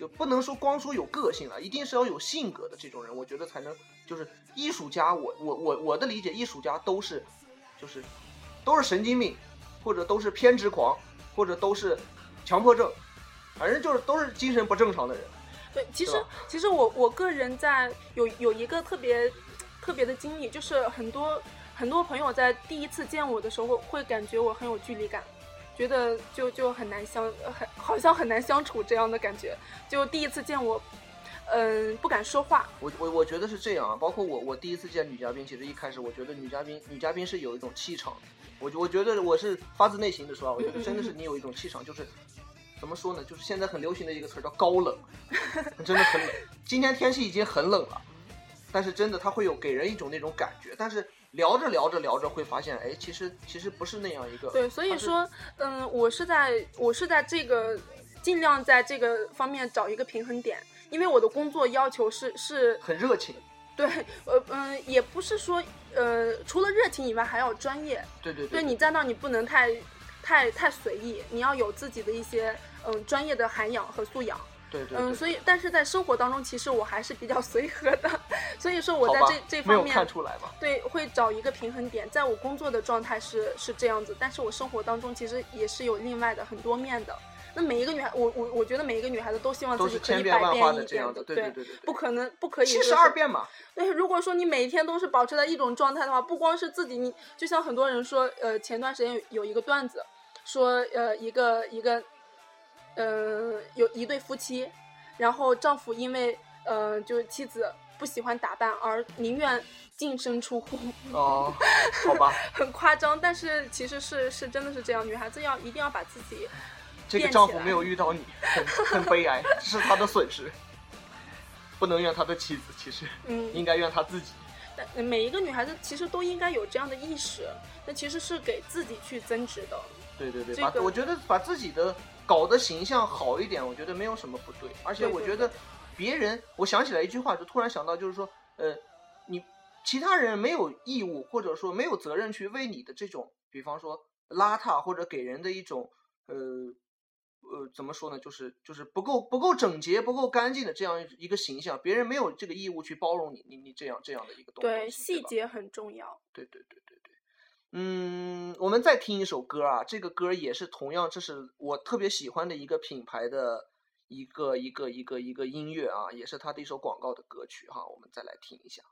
Speaker 6: 就不能说光说有个性了，一定是要有性格的这种人，我觉得才能就是艺术家。我我我我的理解，艺术家都是就是都是神经病，或者都是偏执狂，或者都是强迫症，反正就是都是精神不正常的人。
Speaker 7: 对，其实其实我我个人在有有一个特别特别的经历，就是很多很多朋友在第一次见我的时候会感觉我很有距离感，觉得就就很难相呃很好像很难相处这样的感觉。就第一次见我，嗯，不敢说话。
Speaker 6: 我我我觉得是这样啊，包括我我第一次见女嘉宾，其实一开始我觉得女嘉宾女嘉宾是有一种气场，我我觉得我是发自内心的说啊，我觉得真的是你有一种气场，就是怎么说呢，就是现在很流行的一个词儿叫高冷，真的很冷。今天天气已经很冷了，但是真的它会有给人一种那种感觉，但是聊着聊着聊着会发现，哎，其实其实不是那样一个。
Speaker 7: 对，所以说，嗯，我是在我是在这个尽量在这个方面找一个平衡点，因为我的工作要求是是
Speaker 6: 很热情，
Speaker 7: 对，呃嗯，也不是说呃，除了热情以外还要专业。
Speaker 6: 对对
Speaker 7: 对，你在那儿你不能太太太随意，你要有自己的一些嗯专业的涵养和素养。
Speaker 6: 对对
Speaker 7: 嗯，所以但是在生活当中，其实我还是比较 随和的，所以说我在这这方面
Speaker 6: 看出来吧？
Speaker 7: 对，会找一个平衡点。在我工作的状态是是这样子，但是我生活当中其实也是有另外的很多面的。那每一个女孩，我我我觉得每一个女孩子都希望自己可以百变一点的，
Speaker 6: 对对对对，
Speaker 7: 不可能不可以
Speaker 6: 七十二变嘛，
Speaker 7: 对，如果说你每天都是保持在一种状态的话，不光是自己，你就像很多人说，呃，前段时间有有一个段子，说呃一个一个，呃有一对夫妻，然后丈夫因为呃就是妻子不喜欢打扮而宁愿净身出户，
Speaker 6: 哦，好吧。
Speaker 7: 很夸张，但是其实是是真的是这样，女孩子要一定要把自己
Speaker 6: 这个丈夫没有遇到你，很很悲哀，这是他的损失。不能怨他的妻子，其实
Speaker 7: 嗯
Speaker 6: 应该怨他自己。
Speaker 7: 但每一个女孩子其实都应该有这样的意识，那其实是给自己去增值的。
Speaker 6: 对对对，
Speaker 7: 这个
Speaker 6: 把我觉得把自己的
Speaker 3: 搞得形象好一点，我觉得没有什么不对。而且我觉得别人，我想起来一句话，就突然想到，就是说，呃，你其他人没有义务或者说没有责任去为你的这种，比方说邋遢或者给人的一种，呃。呃，怎么说呢？就是就是不够不够整洁、不够干净的这样一个形象，别人没有这个义务去包容你，你你这样这样的一个东，西对
Speaker 7: 细节很重要。
Speaker 3: 对对对对对，嗯，我们再听一首歌啊，这个歌也是同样，这是我特别喜欢的一个品牌的一个一个一个一个音乐啊，也是它的一首广告的歌曲哈，我们再来听一下。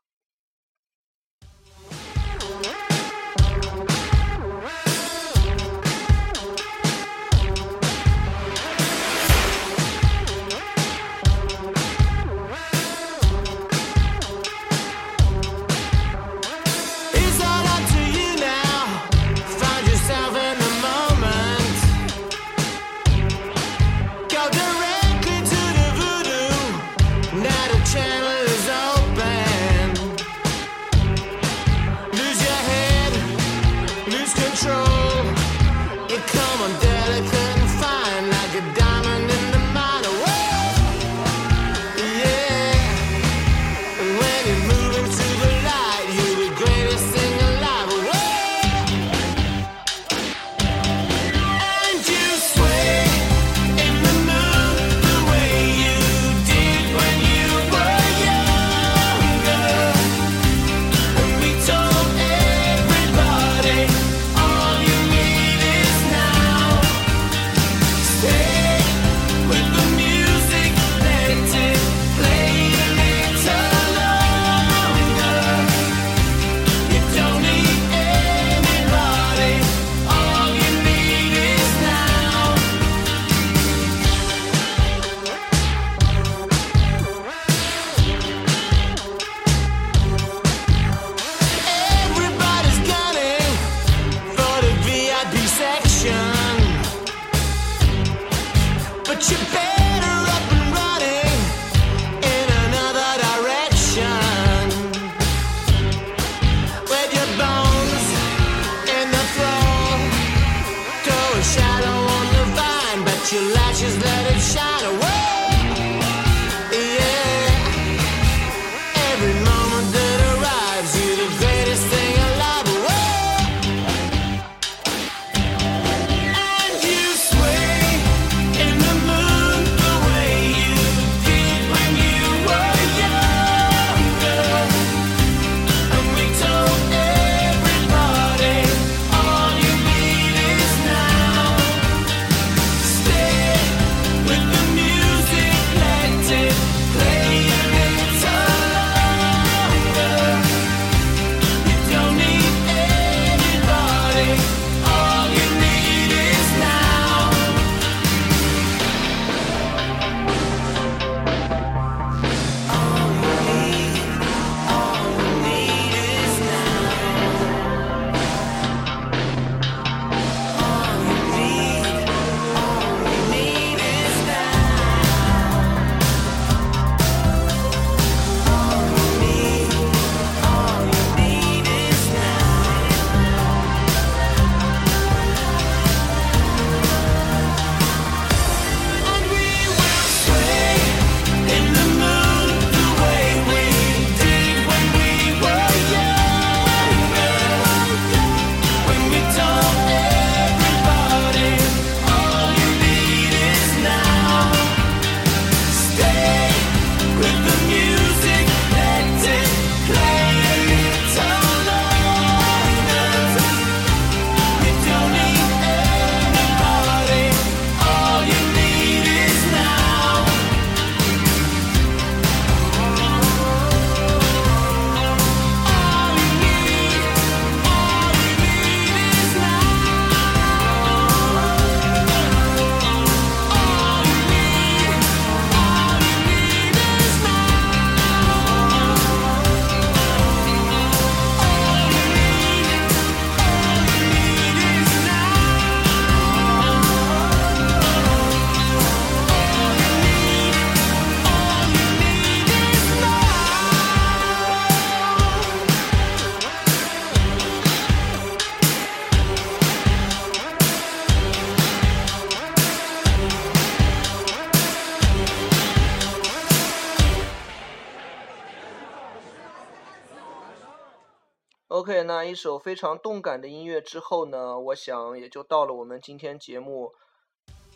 Speaker 6: 一首非常动感的音乐之后呢，我想也就到了我们今天节目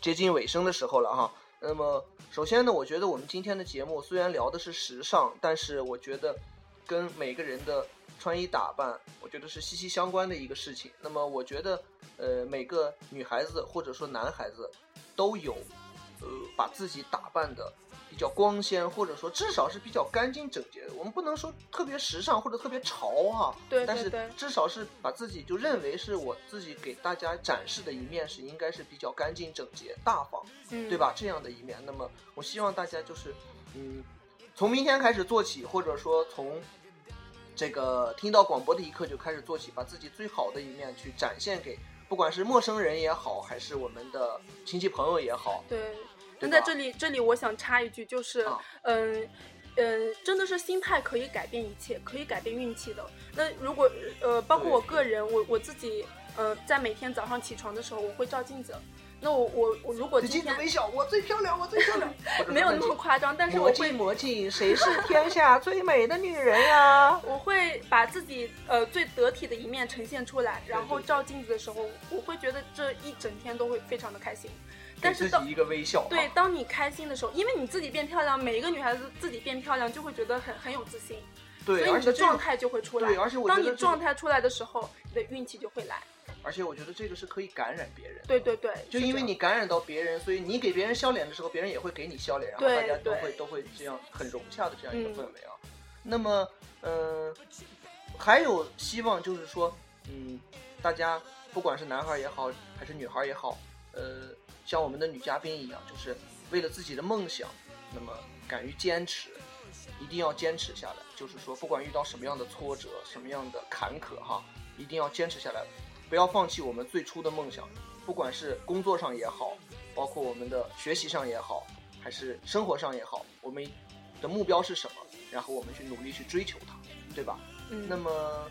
Speaker 6: 接近尾声的时候了哈。那么，首先呢，我觉得我们今天的节目虽然聊的是时尚，但是我觉得跟每个人的穿衣打扮，我觉得是息息相关的一个事情。那么，我觉得呃，每个女孩子或者说男孩子都有呃把自己打扮的比较光鲜，或者说至少是比较干净整洁的。我们不能说特别时尚或者特别潮哈，但是
Speaker 7: 对对对
Speaker 6: 至少是把自己就认为是我自己给大家展示的一面是应该是比较干净整洁、大方。
Speaker 7: 嗯，
Speaker 6: 对吧？这样的一面，那么我希望大家就是，嗯，从明天开始做起，或者说从这个听到广播的一刻就开始做起，把自己最好的一面去展现给，不管是陌生人也好，还是我们的亲戚朋友也好，
Speaker 7: 对。那在这里，这里我想插一句，就是，
Speaker 6: 啊
Speaker 7: 嗯。嗯，真的是心态可以改变一切，可以改变运气的。那如果呃，包括我个人，我我自己，呃，在每天早上起床的时候，我会照镜子。那我我我如果
Speaker 6: 对
Speaker 7: 今天
Speaker 6: 镜子微笑，我最漂亮，我最漂亮，
Speaker 7: 没有那么夸张，但是我会
Speaker 6: 魔镜谁是天下最美的女人呀？
Speaker 7: 我会把自己呃最得体的一面呈现出来，然后照镜子的时候，我会觉得这一整天都会非常的开心。
Speaker 6: 给
Speaker 7: 但是
Speaker 6: 一个微笑，
Speaker 7: 对
Speaker 6: 啊，
Speaker 7: 当你开心的时候，因为你自己变漂亮，每一个女孩子自己变漂亮就会觉得很很有自信，
Speaker 6: 对，
Speaker 7: 所以你的状态就会出来。
Speaker 6: 对而且我觉
Speaker 7: 当你状态出来的时候，你的运气就会来。
Speaker 6: 而且我觉得这个是可以感染别人。
Speaker 7: 对对对，
Speaker 6: 就因为你感染到别人，所以你给别人笑脸的时候，别人也会给你笑脸，然后大家都会都会这样很融洽的这样一个
Speaker 7: 嗯
Speaker 6: 氛围啊。那么，嗯、还有希望就是说，嗯，大家不管是男孩也好，还是女孩也好，呃，像我们的女嘉宾一样，就是为了自己的梦想，那么敢于坚持，一定要坚持下来。就是说，不管遇到什么样的挫折、什么样的坎坷哈，一定要坚持下来，不要放弃我们最初的梦想。不管是工作上也好，包括我们的学习上也好，还是生活上也好，我们的目标是什么？然后我们去努力去追求它，对吧？
Speaker 7: 嗯，
Speaker 6: 那么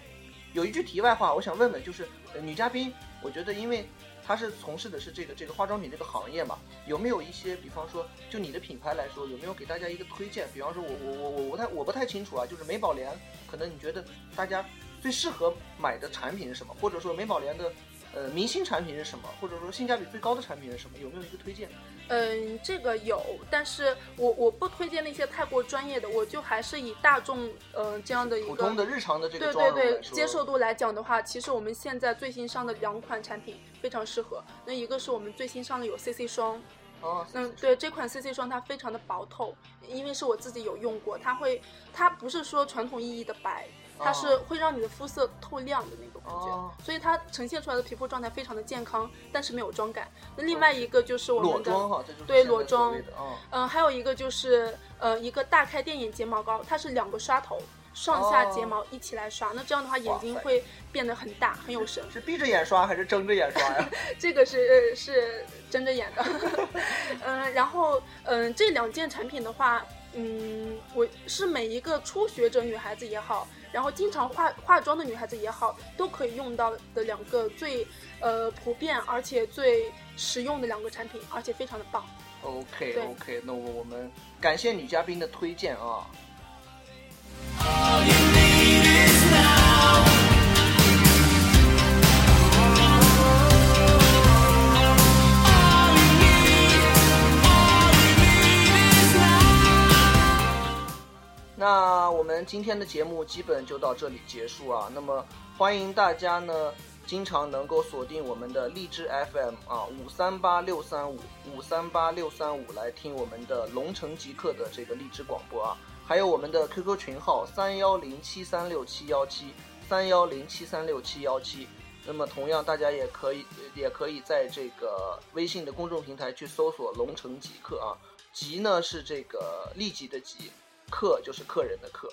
Speaker 6: 有一句题外话，我想问问，就是、呃、女嘉宾，我觉得因为他是从事的是这个这个化妆品这个行业嘛，有没有一些，比方说就你的品牌来说，有没有给大家一个推荐？比方说我我我我我不太我不太清楚啊，就是美宝莲，可能你觉得大家最适合买的产品是什么？或者说美宝莲的呃明星产品是什么？或者说性价比最高的产品是什么？有没有一个推荐？
Speaker 7: 嗯，这个有，但是我我不推荐那些太过专业的，我就还是以大众呃这样的一个
Speaker 6: 普通的日常的这个
Speaker 7: 对对对接受度来讲的话，其实我们现在最新上的两款产品非常适合。那一个是我们最新上的有 CC 霜，
Speaker 6: 哦，
Speaker 7: 嗯，对这款 CC 霜它非常的薄透，因为是我自己有用过，它会它不是说传统意义的白，它是
Speaker 6: 哦
Speaker 7: 会让你的肤色透亮的那种感觉，
Speaker 6: 哦
Speaker 7: 所以它呈现出来的皮肤状态非常的健康，但是没有妆感。那另外一个就是我们的对裸妆。嗯，还有一个就是呃一个大开电眼睫毛膏，它是两个刷头，上下睫
Speaker 6: 哦
Speaker 7: 毛一起来刷，那这样的话眼睛会变得很大，很有神。
Speaker 6: 是闭着眼刷还是睁着眼刷呀？
Speaker 7: 这个是呃是睁着眼的，嗯、然后嗯、这两件产品的话，嗯，我是每一个初学者女孩子也好，然后经常化化妆的女孩子也好，都可以用到的两个最呃普遍而且最实用的两个产品，而且非常的棒。
Speaker 6: OK OK，那我我们感谢女嘉宾的推荐啊。那我们今天的节目基本就到这里结束啊。那么欢迎大家呢，经常能够锁定我们的荔枝 FM 啊，五三八六三五五三八六三五来听我们的龙城极客的这个荔枝广播啊，还有我们的 QQ 群号三幺零七三六七幺七三幺零七三六七幺七。那么同样，大家也可以也可以在这个微信的公众平台去搜索“龙城极客”啊，极呢是这个立即的极，客就是客人的客。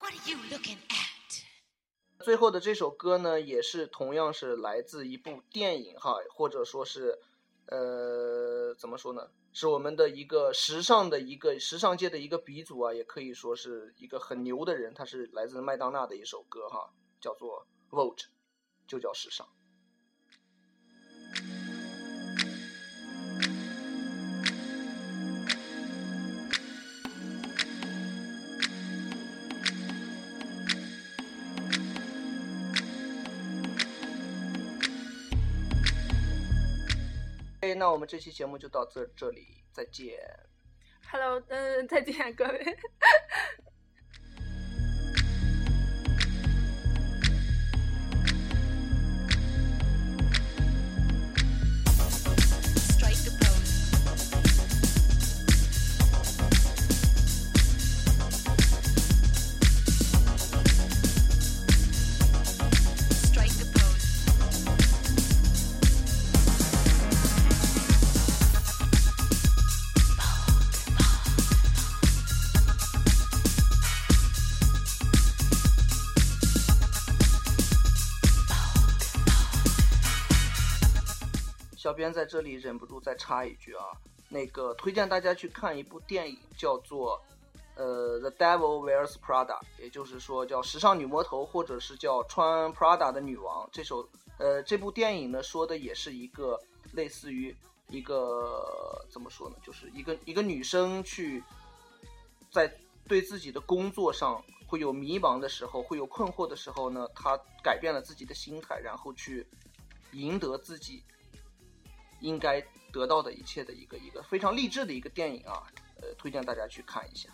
Speaker 8: What are you looking at?
Speaker 6: 最后的这首歌呢，也是同样是来自一部电影哈，或者说是，呃，怎么说呢？是我们的一个时尚的一个时尚界的一个鼻祖啊，也可以说是一个很牛的人。他是来自麦当娜的一首歌哈，叫做《Vote》，就叫时尚。
Speaker 9: 那我们这期节目就到这这里，再见。
Speaker 7: Hello，嗯、再见各位。
Speaker 9: 小编在这里忍不住再插一句啊，那个推荐大家去看一部电影，叫做呃《The Devil Wears Prada》，也就是说叫时尚女魔头，或者是叫穿 Prada 的女王。这首呃这部电影呢，说的也是一个类似于一个怎么说呢，就是一个一个女生去在对自己的工作上会有迷茫的时候，会有困惑的时候呢，她改变了自己的心态，然后去赢得自己应该得到的一切的一个一个非常励志的一个电影啊，呃，推荐大家去看一下。